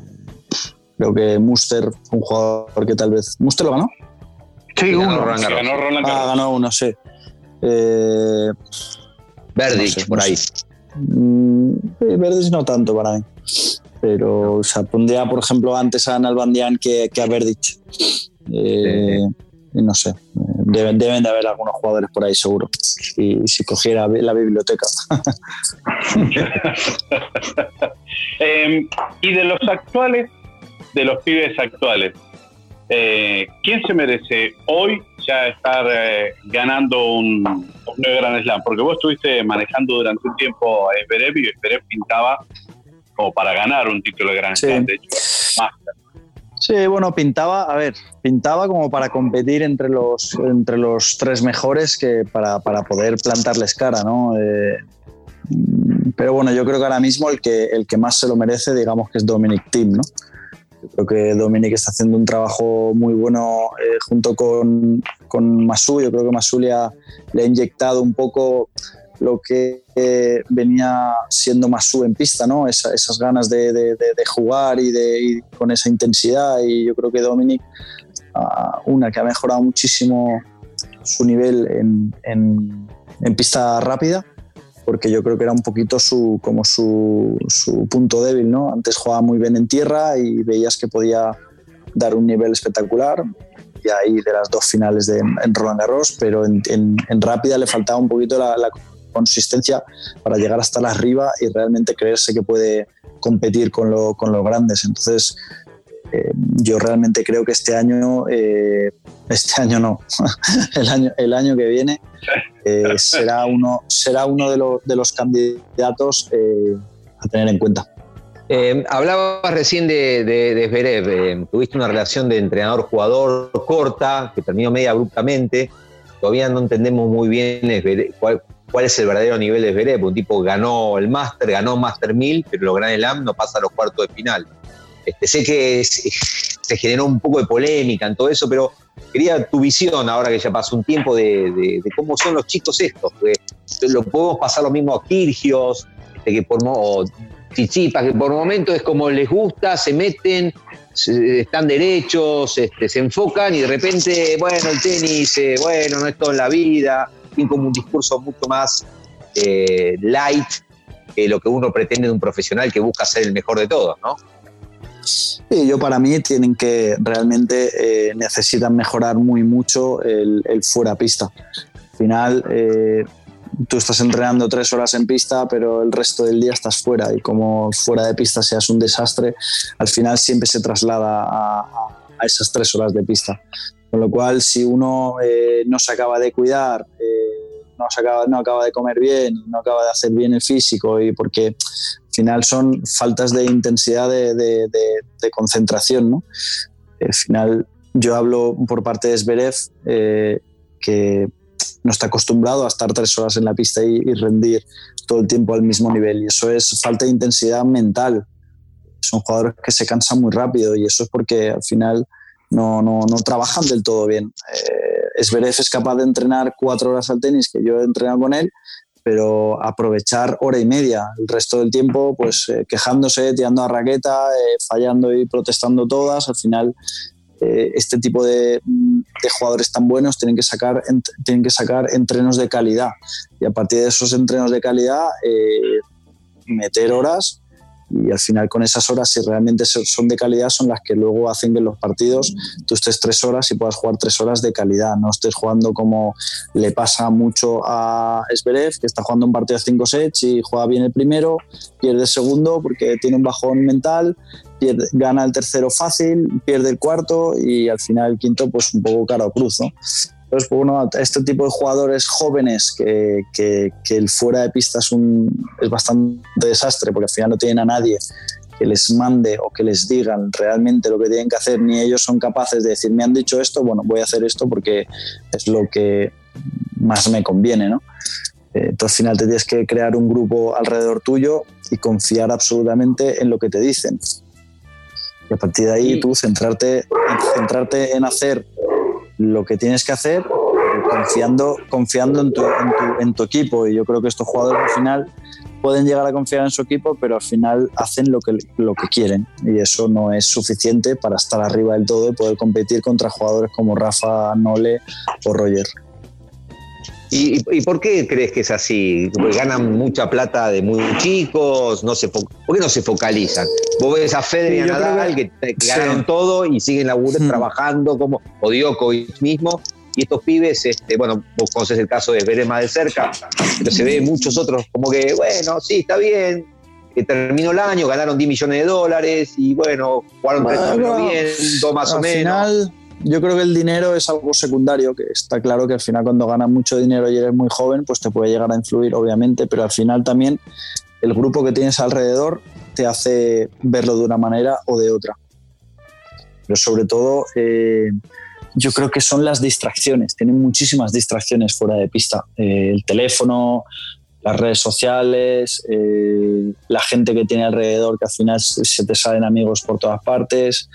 creo que Muster, un jugador que tal vez. ¿Muster lo ganó? Sí, uno. Ganó, Roland Ah, ganó uno, sí. Eh, por ahí. Mm, Verdich no tanto para mí. Pero, o sea, pondría, por ejemplo, antes a Nalbandian que, que a Verdich. Eh, no sé, deben, deben, de haber algunos jugadores por ahí seguro. Y si cogiera la biblioteca. Em, y de los actuales, de los pibes actuales, eh, ¿quién se merece hoy ya estar eh, ganando un, nuevo Gran Slam? Porque vos estuviste manejando durante un tiempo a Esperep y Esperep pintaba como para ganar un título de Gran Slam, de hecho, Sí, bueno, pintaba, a ver, pintaba como para competir entre los, entre los tres mejores que para, para poder plantarles cara, ¿no? Eh, pero bueno, yo creo que ahora mismo el que, el que más se lo merece, digamos que es Dominic Team, ¿no? Creo que Dominic está haciendo un trabajo muy bueno eh, junto con, con Masu. Yo creo que Masu le ha, le ha inyectado un poco lo que eh, venía siendo Masu en pista, ¿no? esas ganas de, de, jugar y, de, con esa intensidad. Y yo creo que Dominic, ah, una que ha mejorado muchísimo su nivel en, en pista rápida, porque yo creo que era un poquito su, como su, su, punto débil, ¿no? Antes jugaba muy bien en tierra y veías que podía dar un nivel espectacular, y ahí de las dos finales de, en Roland Garros, pero en, en, rápida le faltaba un poquito la, la, consistencia para llegar hasta la arriba y realmente creerse que puede competir con, lo, con los grandes. Entonces, eh, yo realmente creo que este año, eh, este año no, el año, el año que viene eh, será uno, será uno de, los candidatos a tener en cuenta. hablabas recién de, de, tuviste una relación de entrenador-jugador corta, que terminó media abruptamente. Todavía no entendemos muy bien cuál, es el verdadero nivel de Zverev. Un tipo ganó el Master, ganó Master 1000, pero lo Gran Slam no pasa a los cuartos de final. Este, sé que se generó un poco de polémica en todo eso, pero quería tu visión ahora que ya pasó un tiempo de, cómo son los chicos estos. lo podemos pasar lo mismo a Kirgios, este, que por, o Chichipas, que por momentos es como les gusta, se meten, están derechos, este, se enfocan y de repente, bueno, el tenis, eh, bueno, no es todo en la vida, tiene como un discurso mucho más eh, light que lo que uno pretende de un profesional que busca ser el mejor de todos, ¿no? Sí, yo para mí tienen que realmente eh, necesitan mejorar muy mucho el, fuera pista. Al final, eh, tú estás entrenando tres horas en pista, pero el resto del día estás fuera y como fuera de pista seas un desastre, al final siempre se traslada a, esas tres horas de pista. Con lo cual, si uno eh, no se acaba de cuidar, no, acaba, no acaba de comer bien, no acaba de hacer bien el físico y porque final son faltas de intensidad de, concentración. ¿no? Al final yo hablo por parte de Zverev eh, que no está acostumbrado a estar tres horas en la pista y, rendir todo el tiempo al mismo nivel y eso es falta de intensidad mental. Son jugadores que se cansan muy rápido y eso es porque al final no, no, no trabajan del todo bien. Eh, Zverev es capaz de entrenar cuatro horas al tenis, que yo he entrenado con él, pero aprovechar hora y media, el resto del tiempo pues eh, quejándose, tirando a raqueta, eh, fallando y protestando todas, al final eh, este tipo de, de, jugadores tan buenos tienen que, sacar, tienen que sacar entrenos de calidad. Y a partir de esos entrenos de calidad meter horas y al final con esas horas, si realmente son de calidad, son las que luego hacen que los partidos tú estés tres horas y puedas jugar tres horas de calidad, no estés jugando como le pasa mucho a Esberev, que está jugando un partido de cinco sets y juega bien el primero, pierde el segundo porque tiene un bajón mental, gana el tercero fácil, pierde el cuarto y al final el quinto pues un poco caro cruz, ¿no? Entonces, pues, bueno, este tipo de jugadores jóvenes que, que, el fuera de pista es, un, es bastante desastre porque al final no tienen a nadie que les mande o que les digan realmente lo que tienen que hacer, ni ellos son capaces de decir, me han dicho esto, bueno, voy a hacer esto porque es lo que más me conviene, ¿no? Eh, entonces al final te tienes que crear un grupo alrededor tuyo y confiar absolutamente en lo que te dicen. Y a partir de ahí tú centrarte, centrarte en hacer lo que tienes que hacer confiando, confiando en tu, en, tu, equipo. Y yo creo que estos jugadores al final pueden llegar a confiar en su equipo, pero al final hacen lo que, lo que quieren. Y eso no es suficiente para estar arriba del todo y poder competir contra jugadores como Rafa, Nole o Roger. ¿Y, por qué crees que es así? Porque ganan mucha plata de muy chicos, no se ¿por qué no se focalizan? Vos ves a Federer y a Nadal que, ganaron todo y siguen laburando, trabajando como o Djokovic mismo. Y estos pibes, este, bueno, vos conoces el caso de Verema más de cerca, pero se ve muchos otros como que, bueno, sí, está bien, que terminó el año, ganaron 10 millones de dólares y bueno, jugaron tres bien, dos más o menos yo creo que el dinero es algo secundario, que está claro que al final cuando ganas mucho dinero y eres muy joven, pues te puede llegar a influir, obviamente, pero al final también el grupo que tienes alrededor te hace verlo de una manera o de otra. Pero sobre todo, eh, yo creo que son las distracciones, tienen muchísimas distracciones fuera de pista. Eh, el teléfono, las redes sociales, eh, la gente que tiene alrededor, que al final se te salen amigos por todas partes,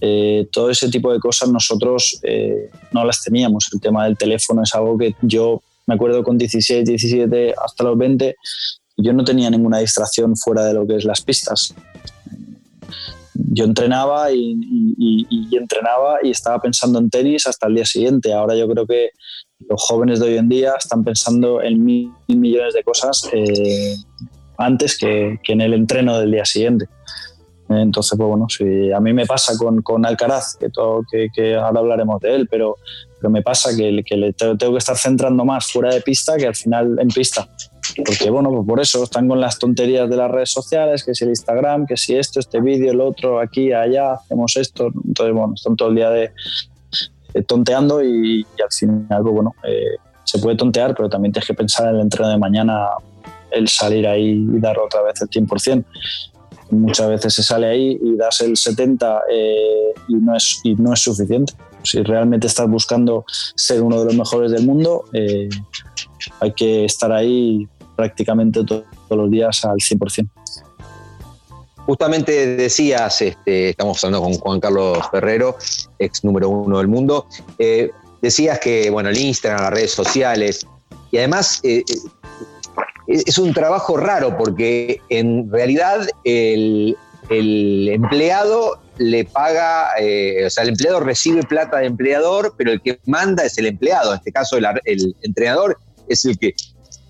eh, todo ese tipo de cosas nosotros eh, no las teníamos. El tema del teléfono es algo que yo me acuerdo con 16, 17 hasta los 20, yo no tenía ninguna distracción fuera de lo que es las pistas. Yo entrenaba y, entrenaba y estaba pensando en tenis hasta el día siguiente. Ahora yo creo que los jóvenes de hoy en día están pensando en mil, millones de cosas eh, antes que, que en el entreno del día siguiente. Entonces, pues bueno, si a mí me pasa con, con Alcaraz, que, todo, que, ahora hablaremos de él, pero, me pasa que, que le tengo, que estar centrando más fuera de pista que al final en pista. Porque bueno, pues por eso están con las tonterías de las redes sociales, que si el Instagram, que si esto, este vídeo, el otro, aquí, allá, hacemos esto. Entonces, bueno, están todo el día de, tonteando y, al final, pues bueno, eh, se puede tontear, pero también tienes que pensar en el entreno de mañana, el salir ahí y dar otra vez el 100% muchas veces se sale ahí y das el 70 eh, y, no es, y no es suficiente. Si realmente estás buscando ser uno de los mejores del mundo, eh, hay que estar ahí prácticamente todos los días al 100%. Justamente decías, este, estamos hablando con Juan Carlos Ferrero, ex número uno del mundo, eh, decías que bueno, el Instagram, las redes sociales, y además es un trabajo raro porque en realidad el, empleado le paga, eh, o sea, el empleado recibe plata de empleador, pero el que manda es el empleado. En este caso, el, entrenador es el que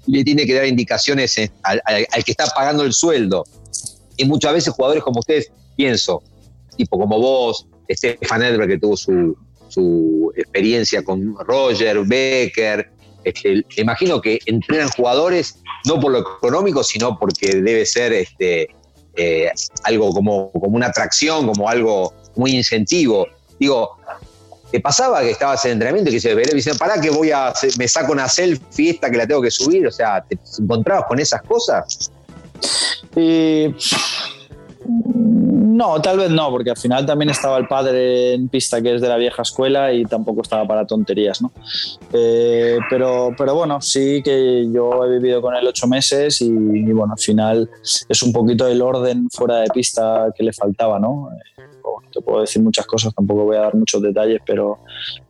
le tiene que dar indicaciones al, que está pagando el sueldo. Y muchas veces jugadores como ustedes, pienso, tipo como vos, Stefan Edberg, que tuvo su, su experiencia con Roger, Becker, este, imagino que entrenan jugadores no por lo económico, sino porque debe ser este, eh, algo como, como una atracción, como algo muy incentivo. Digo, ¿te pasaba que estabas en entrenamiento y que se dice, pará que voy a, me saco una selfie esta que la tengo que subir? O sea, ¿te encontrabas con esas cosas? Eh, no, tal vez no, porque al final también estaba el padre en pista que es de la vieja escuela y tampoco estaba para tonterías, ¿no? Eh, pero, pero bueno, sí que yo he vivido con él ocho meses y, bueno, al final es un poquito el orden fuera de pista que le faltaba, ¿no? Eh, te puedo decir muchas cosas, tampoco voy a dar muchos detalles, pero,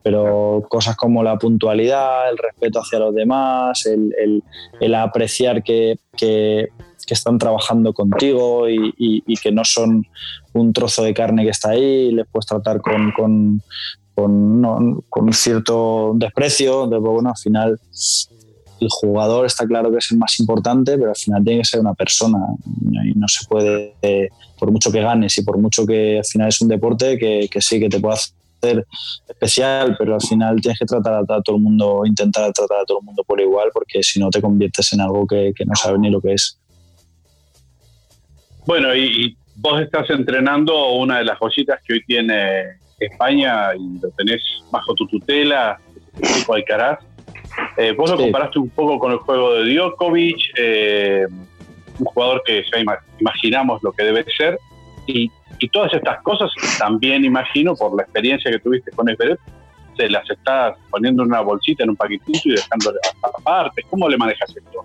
pero cosas como la puntualidad, el respeto hacia los demás, el, el, apreciar que, que que están trabajando contigo y, que no son un trozo de carne que está ahí, y les puedes tratar con, con, con, cierto desprecio. De, bueno, al final el jugador está claro que es el más importante, pero al final tiene que ser una persona y no se puede, por mucho que ganes y por mucho que al final es un deporte que, que sí, que te puede hacer especial, pero al final tienes que tratar a, todo el mundo, intentar tratar a todo el mundo por igual, porque si no te conviertes en algo que, que no sabes ni lo que es. Bueno, y, vos estás entrenando una de las joyitas que hoy tiene España y lo tenés bajo tu tutela, el tipo Alcaraz. Eh, vos lo comparaste un poco con el juego de Djokovic, eh, un jugador que ya imaginamos lo que debe ser. Y, todas estas cosas también imagino, por la experiencia que tuviste con Esberet, se las estás poniendo en una bolsita, en un paquetito y dejándole aparte. ¿Cómo le manejas esto?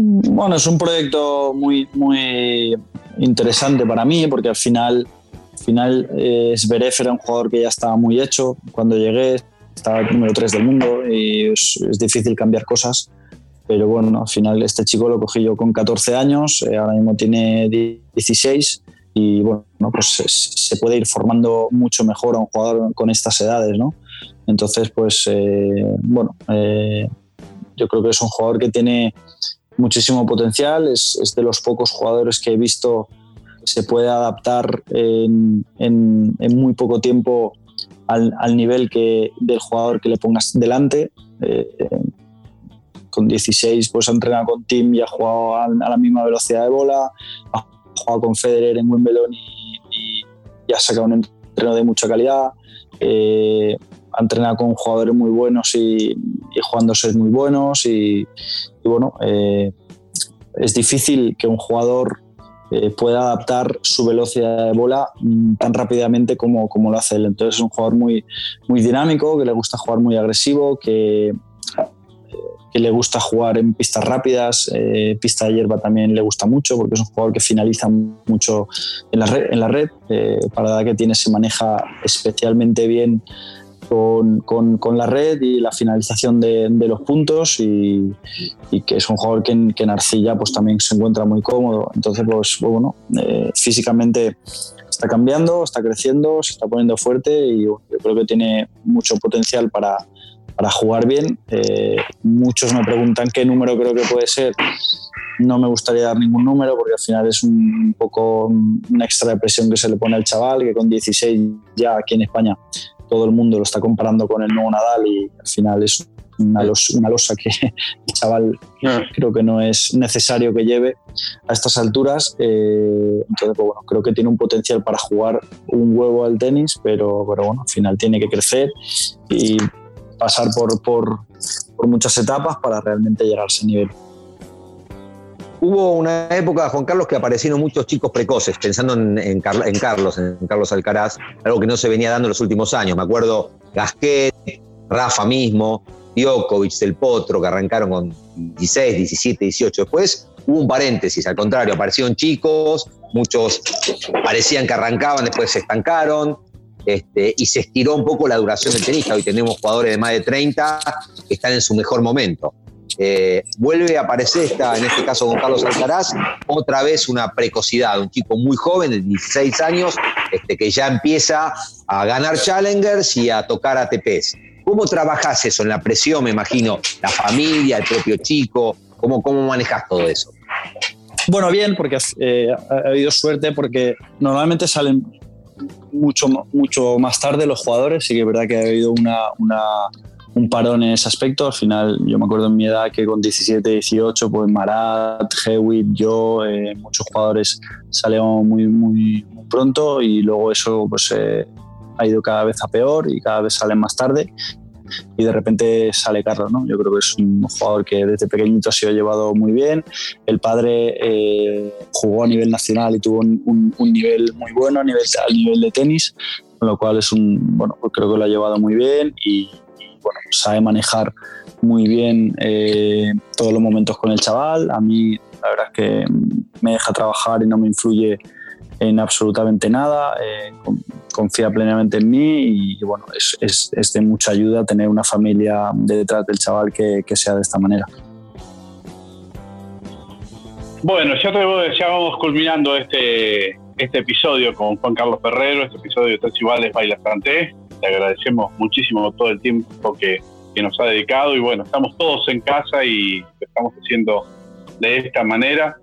Bueno, es un proyecto muy, muy interesante para mí porque al final, al final eh, era un jugador que ya estaba muy hecho. Cuando llegué estaba número 3 del mundo y es, difícil cambiar cosas. Pero bueno, al final este chico lo cogí yo con 14 años, eh, ahora mismo tiene 16 y bueno, pues se puede ir formando mucho mejor a un jugador con estas edades, ¿no? Entonces, pues eh, bueno, eh, yo creo que es un jugador que tiene muchísimo potencial, es, es, de los pocos jugadores que he visto se puede adaptar en, en, muy poco tiempo al, al, nivel que, del jugador que le pongas delante. Eh, con 16 pues ha entrenado con Tim y ha jugado a, la misma velocidad de bola, ha jugado con Federer en Wimbledon y, y, ha sacado un entreno de mucha calidad. Eh, ha entrenado con jugadores muy buenos y, jugándose muy buenos y, bueno, eh, es difícil que un jugador eh, pueda adaptar su velocidad de bola mm, tan rápidamente como, como lo hace él. Entonces es un jugador muy, muy dinámico, que le gusta jugar muy agresivo, que, que le gusta jugar en pistas rápidas, eh, pista de hierba también le gusta mucho porque es un jugador que finaliza mucho en la red, para la que tiene se maneja especialmente bien con, la red y la finalización de, los puntos y, que es un jugador que en, que en, Arcilla pues también se encuentra muy cómodo. Entonces, pues bueno, eh, físicamente está cambiando, está creciendo, se está poniendo fuerte y yo creo que tiene mucho potencial para, para jugar bien. Eh, muchos me preguntan qué número creo que puede ser. No me gustaría dar ningún número porque al final es un poco una extra de presión que se le pone al chaval, que con 16 ya aquí en España todo el mundo lo está comparando con el nuevo Nadal y al final es una, losa que el chaval ah. creo que no es necesario que lleve a estas alturas. Eh, entonces, pues bueno, creo que tiene un potencial para jugar un huevo al tenis, pero, pero bueno, al final tiene que crecer y pasar por, por, por muchas etapas para realmente llegar a ese nivel. Hubo una época, Juan Carlos, que aparecieron muchos chicos precoces, pensando en, Carlos, en Carlos Alcaraz, algo que no se venía dando en los últimos años. Me acuerdo Gasquet, Rafa mismo, Djokovic, Del Potro, que arrancaron con 16, 17, 18. Después hubo un paréntesis, al contrario, aparecieron chicos, muchos parecían que arrancaban, después se estancaron. Este, y se estiró un poco la duración del tenista. Hoy tenemos jugadores de más de 30 que están en su mejor momento. Eh, vuelve a aparecer, esta, en este caso con Carlos Alcaraz, otra vez una precocidad, un chico muy joven de 16 años, este, que ya empieza a ganar challengers y a tocar ATPs. ¿Cómo trabajas eso en la presión, me imagino? La familia, el propio chico, ¿cómo, cómo manejas todo eso? Bueno, bien, porque eh, ha habido suerte porque normalmente salen mucho, mucho más tarde los jugadores, sí que es verdad que ha habido una, una un parón en ese aspecto. Al final, yo me acuerdo en mi edad que con 17, 18, pues Marat, Hewitt, yo, eh, muchos jugadores salieron muy, muy, pronto y luego eso pues eh, ha ido cada vez a peor y cada vez salen más tarde. Y de repente sale Carlos, ¿no? Yo creo que es un jugador que desde pequeñito ha sido llevado muy bien. El padre eh, jugó a nivel nacional y tuvo un, un, nivel muy bueno a nivel, al nivel de tenis, con lo cual es un, bueno, pues creo que lo ha llevado muy bien y, bueno, sabe manejar muy bien eh, todos los momentos con el chaval. A mí la verdad es que me deja trabajar y no me influye en absolutamente nada, eh, confía plenamente en mí y, bueno, es, de mucha ayuda tener una familia detrás del chaval que, que sea de esta manera. Bueno, ya, te, ya vamos culminando este, este episodio con Juan Carlos Ferrero, este episodio de Tres Iguales Baila Santé te agradecemos muchísimo todo el tiempo que, nos ha dedicado y bueno, estamos todos en casa y estamos haciendo de esta manera.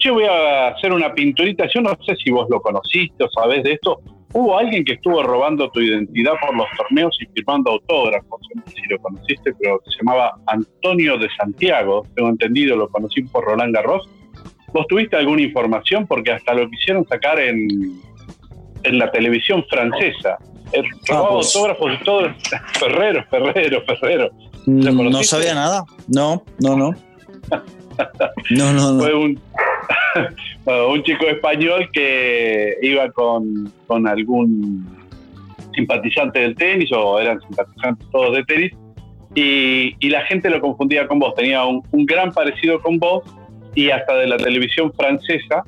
Yo voy a hacer una pinturita, yo no sé si vos lo conociste o sabés de esto. Hubo alguien que estuvo robando tu identidad por los torneos y firmando autógrafos, no sé si lo conociste, pero se llamaba Antonio de Santiago, tengo entendido, lo conocí por Roland Garros. ¿Vos tuviste alguna información? Porque hasta lo quisieron sacar en, en la televisión francesa. Eh, ah, pues. autógrafos y todo. Ferrero, Ferrero, Ferrero. No sabía nada. No, no, no. no, no, Fue un, un chico español que iba con, con algún simpatizante del tenis o eran simpatizantes todos de tenis y, la gente lo confundía con vos. Tenía un, gran parecido con vos y hasta de la televisión francesa,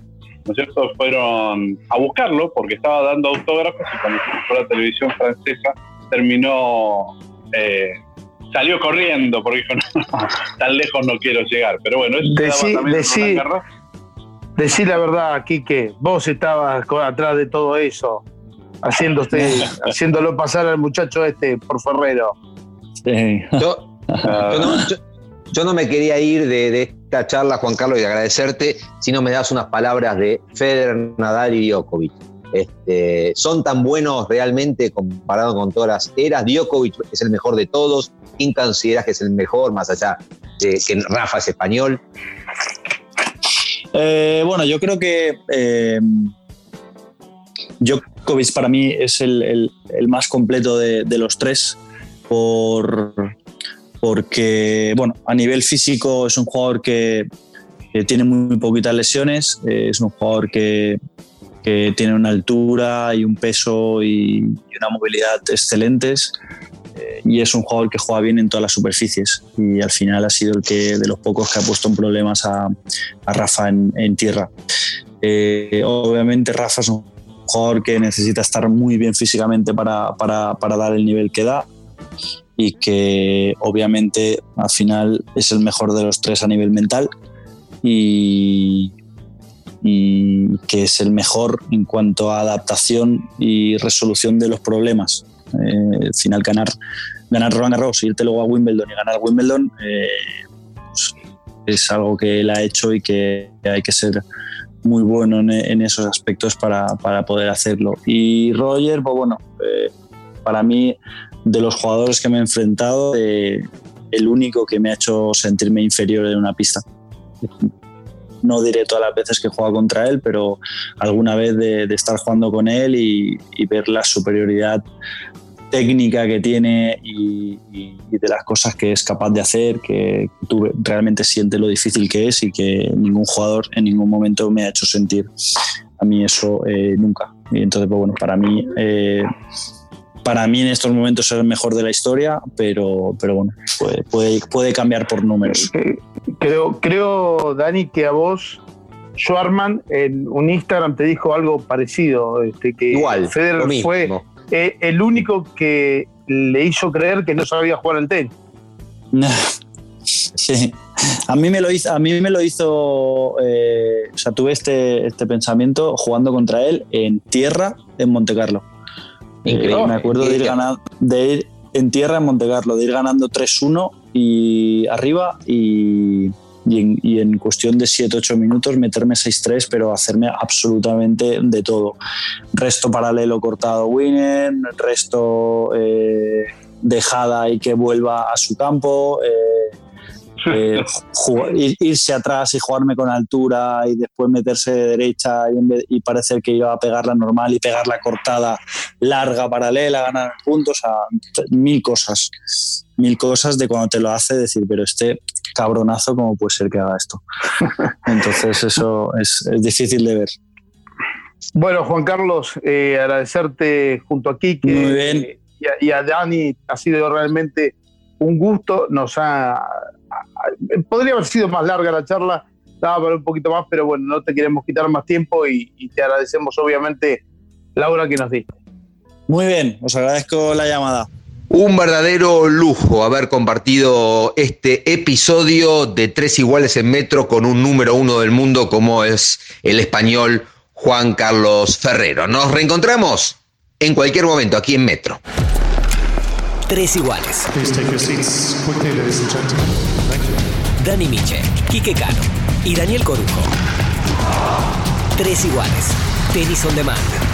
¿no es cierto? Fueron a buscarlo porque estaba dando autógrafos y cuando fue la televisión francesa terminó, eh, salió corriendo porque dijo, no, tan lejos no quiero llegar. Pero bueno, eso decí, decí, la verdad, Quique, vos estabas atrás de todo eso, haciéndolo pasar al muchacho este por Ferrero. Yo, no, me quería ir de, esta charla, Juan Carlos, y agradecerte si no me das unas palabras de Federer, Nadal y Djokovic. Este, son tan buenos realmente comparado con todas las eras. Djokovic es el mejor de todos. ¿Quién consideras que es el mejor, más allá de que Rafa es español? Eh, bueno, yo creo que eh, Djokovic para mí es el, más completo de, de, los tres por, porque, bueno, a nivel físico es un jugador que, tiene muy, poquitas lesiones, eh, es un jugador que, tiene una altura y un peso y, una movilidad excelentes eh, y es un jugador que juega bien en todas las superficies y al final ha sido el que de los pocos que ha puesto en problemas a, Rafa en, tierra. Eh, obviamente Rafa es un jugador que necesita estar muy bien físicamente para, para dar el nivel que da y que obviamente al final es el mejor de los tres a nivel mental y, que es el mejor en cuanto a adaptación y resolución de los problemas. Eh, al final ganar, ganar Roland Garros, irte luego a Wimbledon y ganar Wimbledon eh, pues es algo que él ha hecho y que hay que ser muy bueno en, esos aspectos para, para, poder hacerlo. Y Roger, pues bueno, eh, para mí de los jugadores que me he enfrentado, el único que me ha hecho sentirme inferior en una pista. No diré todas las veces que he contra él, pero alguna vez de, estar jugando con él y, ver la superioridad técnica que tiene y, de las cosas que es capaz de hacer, que tú realmente sientes lo difícil que es y que ningún jugador en ningún momento me ha hecho sentir a mí eso eh, nunca. Y entonces, pues bueno, para mí eh, para mí en estos momentos es el mejor de la historia, pero, pero bueno, puede, puede, cambiar por números. Creo, creo, Dani, que a vos, Schwarman, en un Instagram te dijo algo parecido, este, que Igual, Federer fue eh, el único que le hizo creer que no sabía jugar al tenis. Sí, a mí me lo hizo, a mí me lo hizo eh, o sea, tuve este, este pensamiento jugando contra él en tierra en Monte Carlo. Increíble. me acuerdo de ir, ganando, de ir en tierra en Monte Carlo, de ir ganando 3-1 y arriba y, y, en, cuestión de 7-8 minutos meterme 6-3, pero hacerme absolutamente de todo. Resto paralelo cortado winner, resto eh, dejada y que vuelva a su campo. Eh, eh, irse atrás y jugarme con altura y después meterse de derecha y, y, parecer que iba a pegarla normal y pegarla cortada larga, paralela, ganar puntos, a mil cosas. Mil cosas de cuando te lo hace decir, pero este cabronazo, ¿cómo puede ser que haga esto? Entonces eso es, difícil de ver. Bueno, Juan Carlos, eh, agradecerte junto a Kike Muy bien. y a Dani, ha sido realmente un gusto, nos ha podría haber sido más larga la charla, daba para un poquito más, pero bueno, no te queremos quitar más tiempo y, te agradecemos obviamente la hora que nos diste. Muy bien, os agradezco la llamada. Un verdadero lujo haber compartido este episodio de Tres Iguales en Metro con un número uno del mundo como es el español Juan Carlos Ferrero. Nos reencontramos en cualquier momento aquí en Metro. Tres Iguales. Dani Miche, Quique Cano y Daniel Corujo. Tres iguales. Tenis on demand.